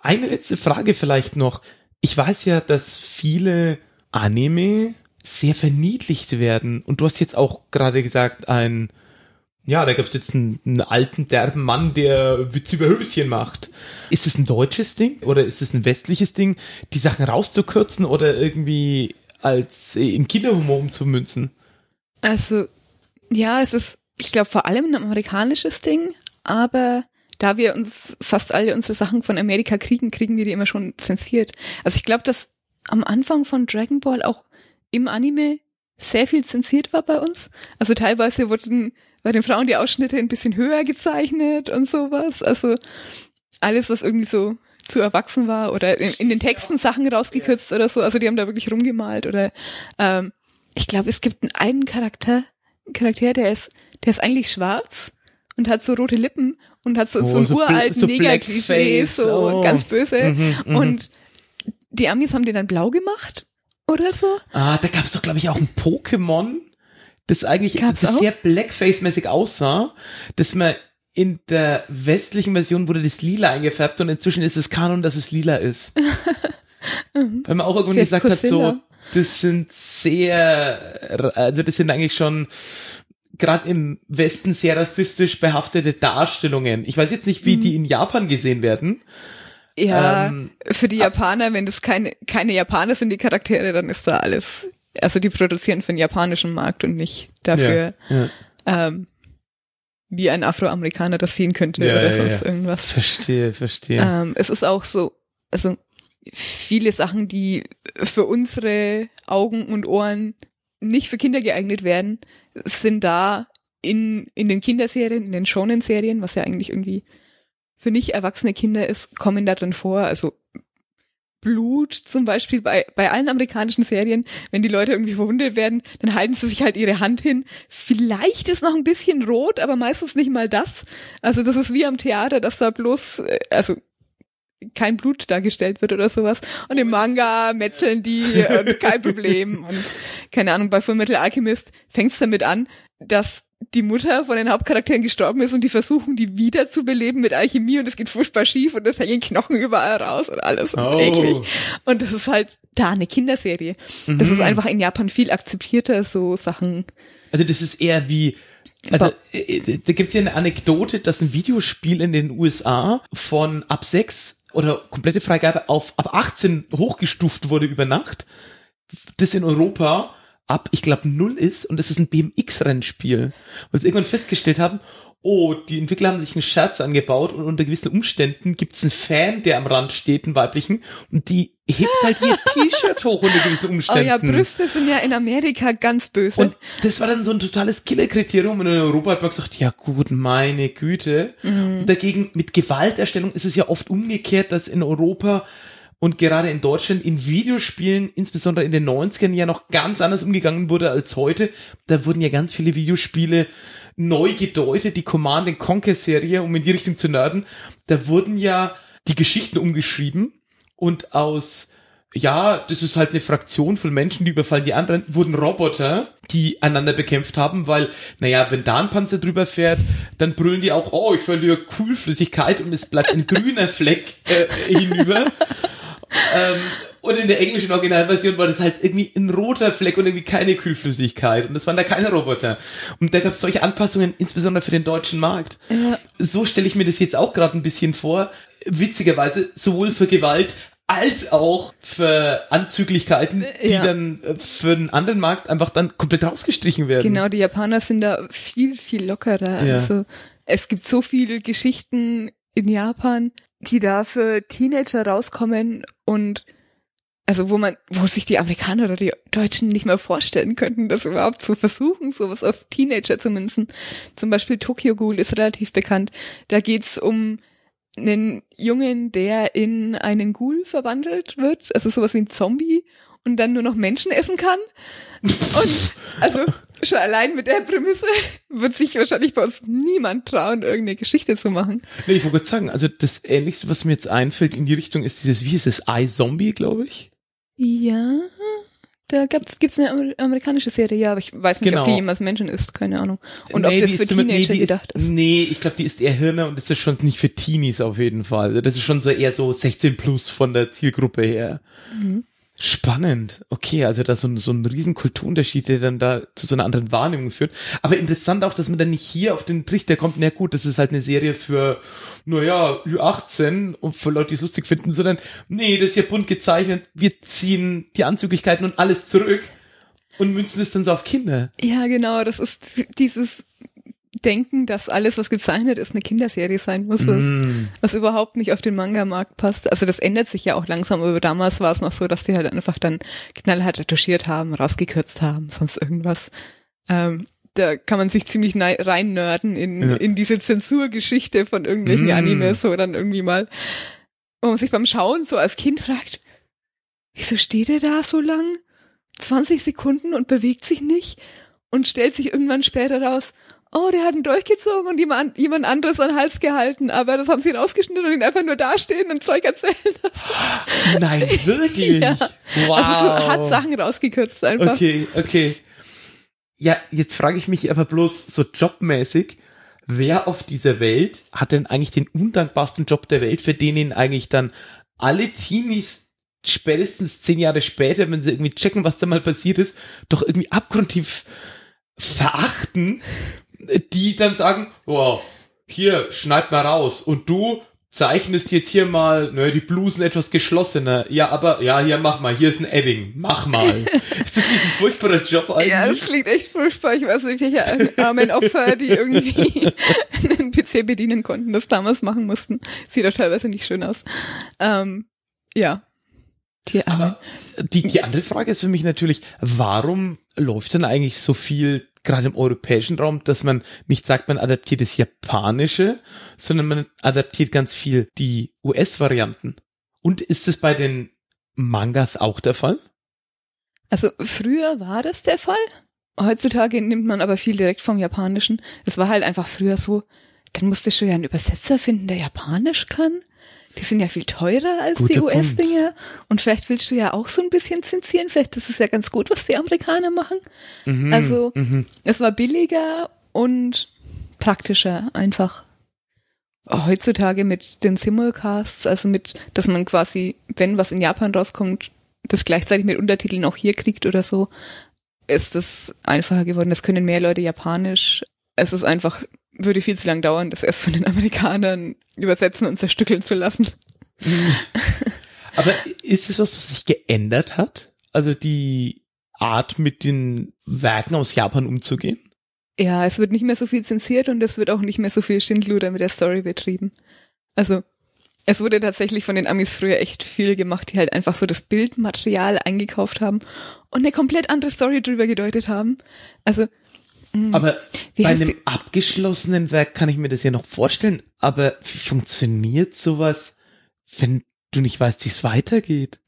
eine letzte Frage vielleicht noch. Ich weiß ja, dass viele Anime sehr verniedlicht werden. Und du hast jetzt auch gerade gesagt, ein ja, da gab es jetzt einen, einen, alten, derben Mann, der Witze über Höschen macht. Ist es ein deutsches Ding oder ist es ein westliches Ding, die Sachen rauszukürzen oder irgendwie als äh, in Kinderhumor umzumünzen? Also, ja, es ist, ich glaube, vor allem ein amerikanisches Ding, aber da wir uns fast alle unsere Sachen von Amerika kriegen, kriegen wir die immer schon zensiert. Also ich glaube, dass am Anfang von Dragon Ball auch im Anime sehr viel zensiert war bei uns. Also teilweise wurden bei den Frauen die Ausschnitte ein bisschen höher gezeichnet und sowas. Also alles, was irgendwie so zu erwachsen war oder in, in den Texten Sachen rausgekürzt oder so. Also die haben da wirklich rumgemalt oder ähm, ich glaube, es gibt einen Charakter, Charakter, der ist, der ist eigentlich schwarz und hat so rote Lippen und hat so, oh, so ein so uralten so Neger-Klischee, so oh. ganz böse. Mhm, mhm, und die Amis haben den dann blau gemacht oder so. Ah, da gab es doch, glaube ich, auch ein Pokémon das eigentlich das sehr Blackface-mäßig aussah, dass man in der westlichen Version wurde das lila eingefärbt und inzwischen ist es Kanon, dass es lila ist. Weil man auch irgendwann Vielleicht gesagt Cosilla. hat, so, das sind sehr, also das sind eigentlich schon gerade im Westen sehr rassistisch behaftete Darstellungen. Ich weiß jetzt nicht, wie mhm. die in Japan gesehen werden. Ja, ähm, für die Japaner, wenn das keine, keine Japaner sind, die Charaktere, dann ist da alles also die produzieren für den japanischen Markt und nicht dafür, ja, ja. Ähm, wie ein Afroamerikaner das sehen könnte ja, oder sonst irgendwas. Verstehe, verstehe. Ähm, es ist auch so, also viele Sachen, die für unsere Augen und Ohren nicht für Kinder geeignet werden, sind da in, in den Kinderserien, in den Shonen-Serien, was ja eigentlich irgendwie für nicht erwachsene Kinder ist, kommen da drin vor. Also Blut zum Beispiel bei, bei allen amerikanischen Serien, wenn die Leute irgendwie verwundet werden, dann halten sie sich halt ihre Hand hin. Vielleicht ist noch ein bisschen rot, aber meistens nicht mal das. Also das ist wie am Theater, dass da bloß, äh, also kein Blut dargestellt wird oder sowas. Und im Manga metzeln die und kein Problem. Und keine Ahnung, bei Full Metal Alchemist fängt es damit an, dass die Mutter von den Hauptcharakteren gestorben ist und die versuchen, die wieder zu beleben mit Alchemie und es geht furchtbar schief und es hängen Knochen überall raus und alles und oh. eklig. Und das ist halt da eine Kinderserie. Mhm. Das ist mhm. einfach in Japan viel akzeptierter, so Sachen. Also das ist eher wie, also äh, da gibt es ja eine Anekdote, dass ein Videospiel in den USA von ab 6 oder komplette Freigabe auf ab 18 hochgestuft wurde über Nacht. Das in Europa ab, ich glaube, null ist und es ist ein BMX-Rennspiel. Und sie irgendwann festgestellt haben, oh, die Entwickler haben sich einen Scherz angebaut und unter gewissen Umständen gibt's einen Fan, der am Rand steht, einen weiblichen, und die hebt halt ihr T-Shirt hoch unter gewissen Umständen. Oh ja, Brüste sind ja in Amerika ganz böse. Und das war dann so ein totales Killerkriterium und in Europa hat man gesagt, ja gut, meine Güte. Mhm. Und dagegen mit Gewalterstellung ist es ja oft umgekehrt, dass in Europa und gerade in Deutschland in Videospielen, insbesondere in den 90ern, ja noch ganz anders umgegangen wurde als heute. Da wurden ja ganz viele Videospiele neu gedeutet, die Command Conquer Serie, um in die Richtung zu nerden. Da wurden ja die Geschichten umgeschrieben und aus ja, das ist halt eine Fraktion von Menschen, die überfallen die anderen, wurden Roboter, die einander bekämpft haben, weil, naja, wenn da ein Panzer drüber fährt, dann brüllen die auch, oh, ich verliere Kühlflüssigkeit und es bleibt ein grüner Fleck äh, hinüber. ähm, und in der englischen Originalversion war das halt irgendwie ein roter Fleck und irgendwie keine Kühlflüssigkeit. Und das waren da keine Roboter. Und da gab es solche Anpassungen, insbesondere für den deutschen Markt. Ja. So stelle ich mir das jetzt auch gerade ein bisschen vor. Witzigerweise, sowohl für Gewalt als auch für Anzüglichkeiten, die ja. dann äh, für einen anderen Markt einfach dann komplett rausgestrichen werden. Genau, die Japaner sind da viel, viel lockerer. Ja. Also es gibt so viele Geschichten in Japan, die da für Teenager rauskommen und also wo man, wo sich die Amerikaner oder die Deutschen nicht mehr vorstellen könnten, das überhaupt zu versuchen, sowas auf Teenager zu münzen. Zum Beispiel Tokyo Ghoul ist relativ bekannt. Da geht's um einen Jungen, der in einen Ghoul verwandelt wird, also sowas wie ein Zombie und dann nur noch Menschen essen kann. Und also schon allein mit der Prämisse wird sich wahrscheinlich bei uns niemand trauen, irgendeine Geschichte zu machen. Nee, ich wollte sagen, also das Ähnlichste, was mir jetzt einfällt in die Richtung, ist dieses, wie ist es, iZombie, glaube ich? Ja. Da gibt's, gibt's eine amerikanische Serie, ja, aber ich weiß nicht, genau. ob die jemals Menschen ist, keine Ahnung. Und nee, ob das für Teenager nee, gedacht ist, ist. Nee, ich glaube, die ist eher Hirne und das ist schon nicht für Teenies auf jeden Fall. Das ist schon so eher so 16 plus von der Zielgruppe her. Mhm. Spannend. Okay, also da so, so ein riesen Kulturunterschied, der dann da zu so einer anderen Wahrnehmung führt. Aber interessant auch, dass man dann nicht hier auf den Trichter kommt, na gut, das ist halt eine Serie für, naja, Ü18 und für Leute, die es lustig finden, sondern nee, das ist ja bunt gezeichnet, wir ziehen die Anzüglichkeiten und alles zurück und münzen es dann so auf Kinder. Ja, genau, das ist dieses denken, dass alles, was gezeichnet ist, eine Kinderserie sein muss, was, mm. was überhaupt nicht auf den Manga-Markt passt. Also das ändert sich ja auch langsam, aber damals war es noch so, dass die halt einfach dann knallhart retuschiert haben, rausgekürzt haben, sonst irgendwas. Ähm, da kann man sich ziemlich rein nörden in, ja. in diese Zensurgeschichte von irgendwelchen mm. Animes, wo dann irgendwie mal, wo man sich beim Schauen so als Kind fragt, wieso steht er da so lang? 20 Sekunden und bewegt sich nicht und stellt sich irgendwann später raus, oh, der hat ihn durchgezogen und jemand, jemand anderes an den Hals gehalten, aber das haben sie rausgeschnitten und ihn einfach nur dastehen und Zeug erzählen lassen. Nein, wirklich? ja. Wow. Also so hat Sachen rausgekürzt einfach. Okay, okay. Ja, jetzt frage ich mich aber bloß so jobmäßig, wer auf dieser Welt hat denn eigentlich den undankbarsten Job der Welt, für den ihn eigentlich dann alle Teenies spätestens zehn Jahre später, wenn sie irgendwie checken, was da mal passiert ist, doch irgendwie abgrundtief verachten, die dann sagen, wow, hier, schneid mal raus. Und du zeichnest jetzt hier mal, ne, die Blusen etwas geschlossener. Ja, aber, ja, hier, mach mal, hier ist ein Edding, mach mal. ist das nicht ein furchtbarer Job eigentlich? Ja, das klingt echt furchtbar. Ich weiß nicht, welche armen Opfer, die irgendwie einen PC bedienen konnten, das damals machen mussten. Sieht doch teilweise nicht schön aus. Ähm, ja. Die, aber die, die andere Frage ist für mich natürlich, warum läuft denn eigentlich so viel gerade im europäischen Raum, dass man nicht sagt, man adaptiert das Japanische, sondern man adaptiert ganz viel die US-Varianten. Und ist es bei den Mangas auch der Fall? Also früher war das der Fall. Heutzutage nimmt man aber viel direkt vom Japanischen. Es war halt einfach früher so, dann musste schon ja einen Übersetzer finden, der Japanisch kann. Die sind ja viel teurer als Guter die US-Dinger. Und vielleicht willst du ja auch so ein bisschen zensieren. Vielleicht ist es ja ganz gut, was die Amerikaner machen. Mhm, also mhm. es war billiger und praktischer einfach. Heutzutage mit den Simulcasts, also mit, dass man quasi, wenn was in Japan rauskommt, das gleichzeitig mit Untertiteln auch hier kriegt oder so, ist das einfacher geworden. Das können mehr Leute Japanisch. Es ist einfach würde viel zu lang dauern, das erst von den Amerikanern übersetzen und zerstückeln zu lassen. Aber ist es was, was sich geändert hat? Also die Art, mit den Werken aus Japan umzugehen? Ja, es wird nicht mehr so viel zensiert und es wird auch nicht mehr so viel Schindluder mit der Story betrieben. Also es wurde tatsächlich von den Amis früher echt viel gemacht, die halt einfach so das Bildmaterial eingekauft haben und eine komplett andere Story drüber gedeutet haben. Also Mhm. Aber wie bei einem abgeschlossenen Werk kann ich mir das ja noch vorstellen. Aber wie funktioniert sowas, wenn du nicht weißt, wie es weitergeht.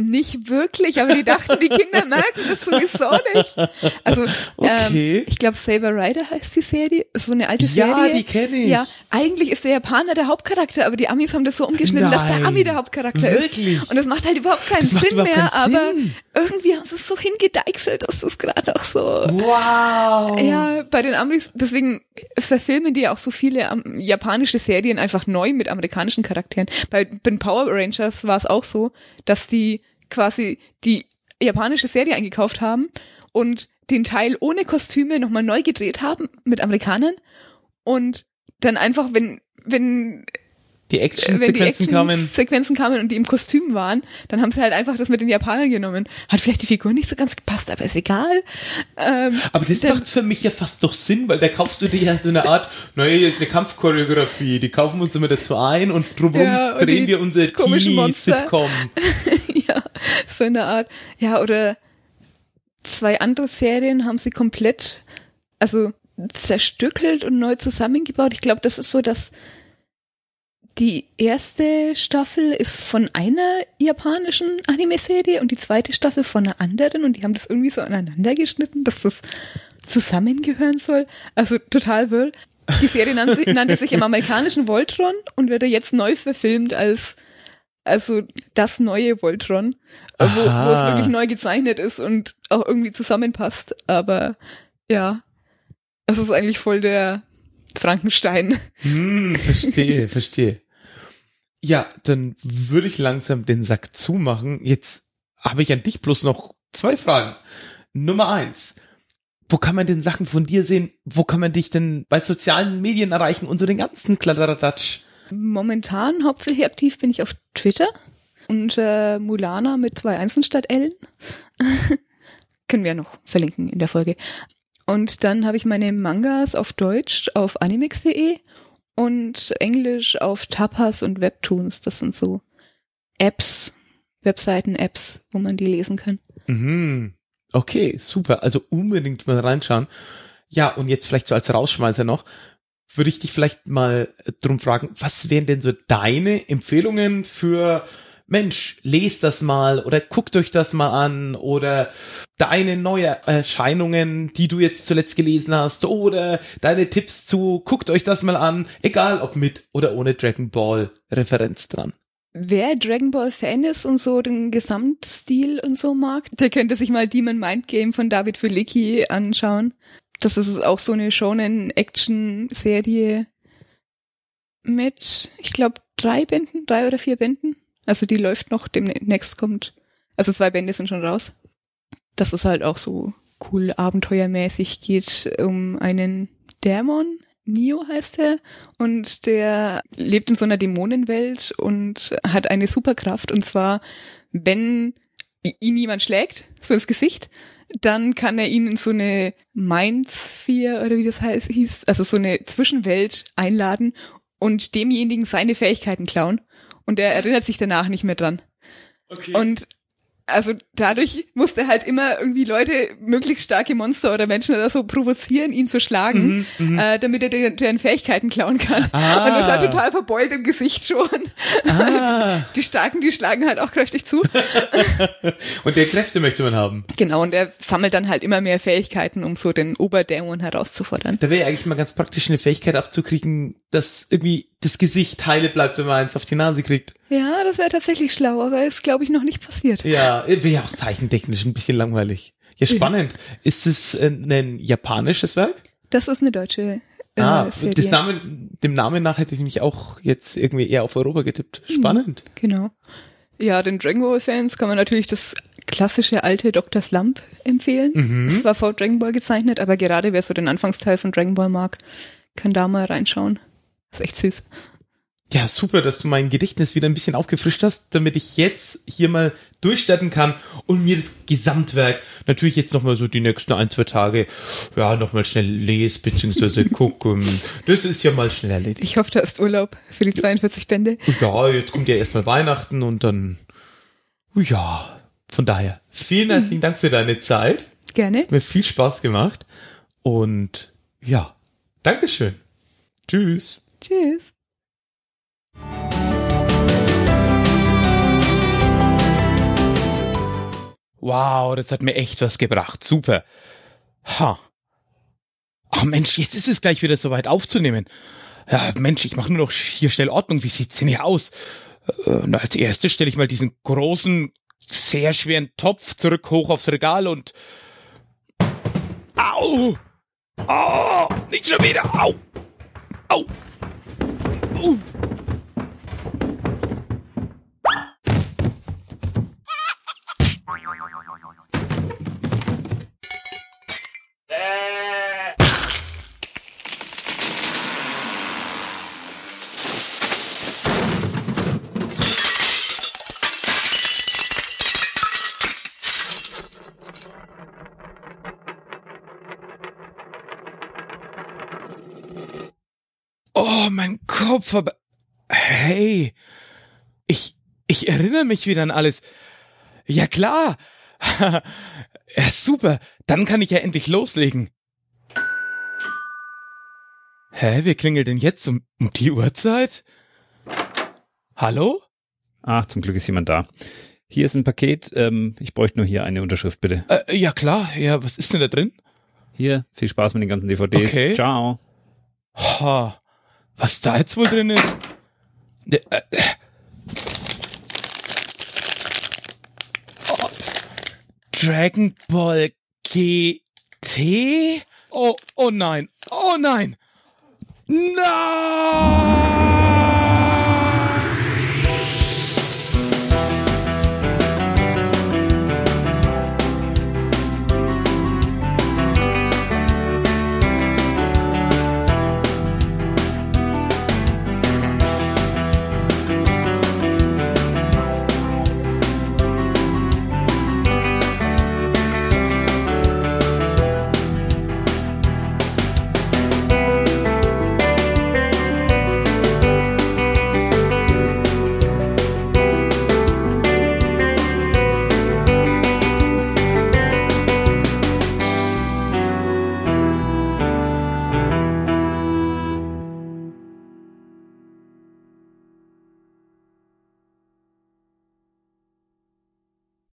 Nicht wirklich, aber die dachten, die Kinder merken das sowieso nicht. Also, Okay. ähm, ich glaube, Saber Rider heißt die Serie. Ist so eine alte Ja, Serie. die kenne ich. Ja, eigentlich ist der Japaner der Hauptcharakter, aber die Amis haben das so umgeschnitten, dass der Nein. Ami der Hauptcharakter Wirklich? ist. Und das macht halt überhaupt keinen Das Sinn überhaupt mehr, keinen aber Sinn. irgendwie haben sie es so hingedeichselt, dass das gerade auch so Wow. ja, bei den Amis, deswegen verfilmen die ja auch so viele ähm, japanische Serien einfach neu mit amerikanischen Charakteren. Bei den Power Rangers war es auch so, dass die quasi die japanische Serie eingekauft haben und den Teil ohne Kostüme nochmal neu gedreht haben mit Amerikanern und dann einfach, wenn, wenn Die wenn die Action-Sequenzen kamen. Action-Sequenzen kamen und die im Kostüm waren, dann haben sie halt einfach das mit den Japanern genommen. Hat vielleicht die Figur nicht so ganz gepasst, aber ist egal. Ähm, Aber das macht für mich ja fast doch Sinn, weil da kaufst du dir ja so eine Art, naja, hier ist eine Kampfchoreografie, die kaufen wir uns immer dazu ein und drumherum Ja, und drehen wir unser. Teenie-Sitcom. ja, so eine Art. Ja, oder zwei andere Serien haben sie komplett, also zerstückelt und neu zusammengebaut. Ich glaube, das ist so, dass die erste Staffel ist von einer japanischen Anime-Serie und die zweite Staffel von einer anderen und die haben das irgendwie so aneinander geschnitten, dass das zusammengehören soll. Also total wirr. Die Serie nannte, sich- nannte sich im amerikanischen Voltron und wird jetzt neu verfilmt als also das neue Voltron, wo, wo es wirklich neu gezeichnet ist und auch irgendwie zusammenpasst. Aber ja, das ist eigentlich voll der Frankenstein. Hm, verstehe, verstehe. Ja, dann würde ich langsam den Sack zumachen. Jetzt habe ich an dich bloß noch zwei Fragen. Nummer eins. Wo kann man denn Sachen von dir sehen? Wo kann man dich denn bei sozialen Medien erreichen und so den ganzen Kladderadatsch? Momentan hauptsächlich aktiv bin ich auf Twitter unter Mulana mit zwei Einsen statt Ellen. Können wir noch verlinken in der Folge. Und dann habe ich meine Mangas auf Deutsch auf animex.de und Englisch auf Tapas und Webtoons. Das sind so Apps, Webseiten-Apps, wo man die lesen kann. Mhm. Okay, super. Also unbedingt mal reinschauen. Ja, und jetzt vielleicht so als Rausschmeißer noch, würde ich dich vielleicht mal drum fragen, was wären denn so deine Empfehlungen für Mensch, lest das mal oder guckt euch das mal an oder deine neue Erscheinungen, die du jetzt zuletzt gelesen hast oder deine Tipps zu, guckt euch das mal an, egal ob mit oder ohne Dragon Ball Referenz dran. Wer Dragon Ball Fan ist und so den Gesamtstil und so mag, der könnte sich mal Demon Mind Game von David Filicki anschauen. Das ist auch so eine Shonen-Action-Serie mit, ich glaube, drei Bänden, drei oder vier Bänden. Also die läuft noch, demnächst kommt. Also zwei Bände sind schon raus. Das ist halt auch so cool abenteuermäßig, geht um einen Dämon, Neo heißt er, und der lebt in so einer Dämonenwelt und hat eine Superkraft. Und zwar, wenn ihn jemand schlägt, so ins Gesicht, dann kann er ihn in so eine Mindsphere oder wie das heißt, hieß, also so eine Zwischenwelt einladen und demjenigen seine Fähigkeiten klauen. Und er erinnert sich danach nicht mehr dran. Okay. Und also dadurch musste er halt immer irgendwie Leute, möglichst starke Monster oder Menschen oder so provozieren, ihn zu schlagen, Mhm, äh, damit er den- deren Fähigkeiten klauen kann. Ah. Und das halt total verbeult im Gesicht schon. ah, Die Starken, die schlagen halt auch kräftig zu. und der Kräfte möchte man haben. Genau, und er sammelt dann halt immer mehr Fähigkeiten, um so den Oberdämon herauszufordern. Da wäre ja eigentlich mal ganz praktisch eine Fähigkeit abzukriegen, dass irgendwie das Gesicht heile bleibt, wenn man eins auf die Nase kriegt. Ja, das wäre tatsächlich schlau, aber ist, glaube ich, noch nicht passiert. Ja, wäre ja auch zeichentechnisch ein bisschen langweilig. Ja, spannend. Ist es äh, ein japanisches Werk? Das ist eine deutsche äh, ah, das Name, dem Namen nach hätte ich mich auch jetzt irgendwie eher auf Europa getippt. Spannend. Genau. Ja, den Dragon Ball Fans kann man natürlich das klassische alte Dr. Slump empfehlen. Mhm. Es war vor Dragon Ball gezeichnet, aber gerade wer so den Anfangsteil von Dragon Ball mag, kann da mal reinschauen. Ist echt süß. Ja, super, dass du mein Gedächtnis wieder ein bisschen aufgefrischt hast, damit ich jetzt hier mal durchstarten kann und mir das Gesamtwerk natürlich jetzt nochmal so die nächsten ein, zwei Tage, ja, nochmal schnell lese, beziehungsweise gucken. Das ist ja mal schnell erledigt. Ich hoffe, du hast Urlaub für die 42 Bände. Ja, jetzt kommt ja erstmal Weihnachten und dann, ja, von daher, vielen herzlichen Dank für deine Zeit. Gerne. Hat mir viel Spaß gemacht und ja, Dankeschön. Tschüss. Tschüss. Wow, das hat mir echt was gebracht. Super. Ha. Ach Mensch, jetzt ist es gleich wieder soweit aufzunehmen. Ja, Mensch, ich mache nur noch hier schnell Ordnung. Wie sieht's denn hier aus? Äh, und als erstes stelle ich mal diesen großen, sehr schweren Topf zurück hoch aufs Regal und. Au! Oh! Nicht schon wieder! Au! Au! Au! Oh, mein Kopf, aber hey, ich, erinnere mich wieder an alles. Ja klar. ja, super. Dann kann ich ja endlich loslegen. Hä, wer klingelt denn jetzt um, um die Uhrzeit? Hallo? Ach, zum Glück ist jemand da. Hier ist ein Paket. Ähm, ich bräuchte nur hier eine Unterschrift, bitte. Äh, ja klar. Ja, was ist denn da drin? Hier, viel Spaß mit den ganzen DVDs. Okay. Ciao. Ha, was da jetzt wohl drin ist? Äh, äh. Dragon Ball GT? Oh, oh nein, oh nein. Nein!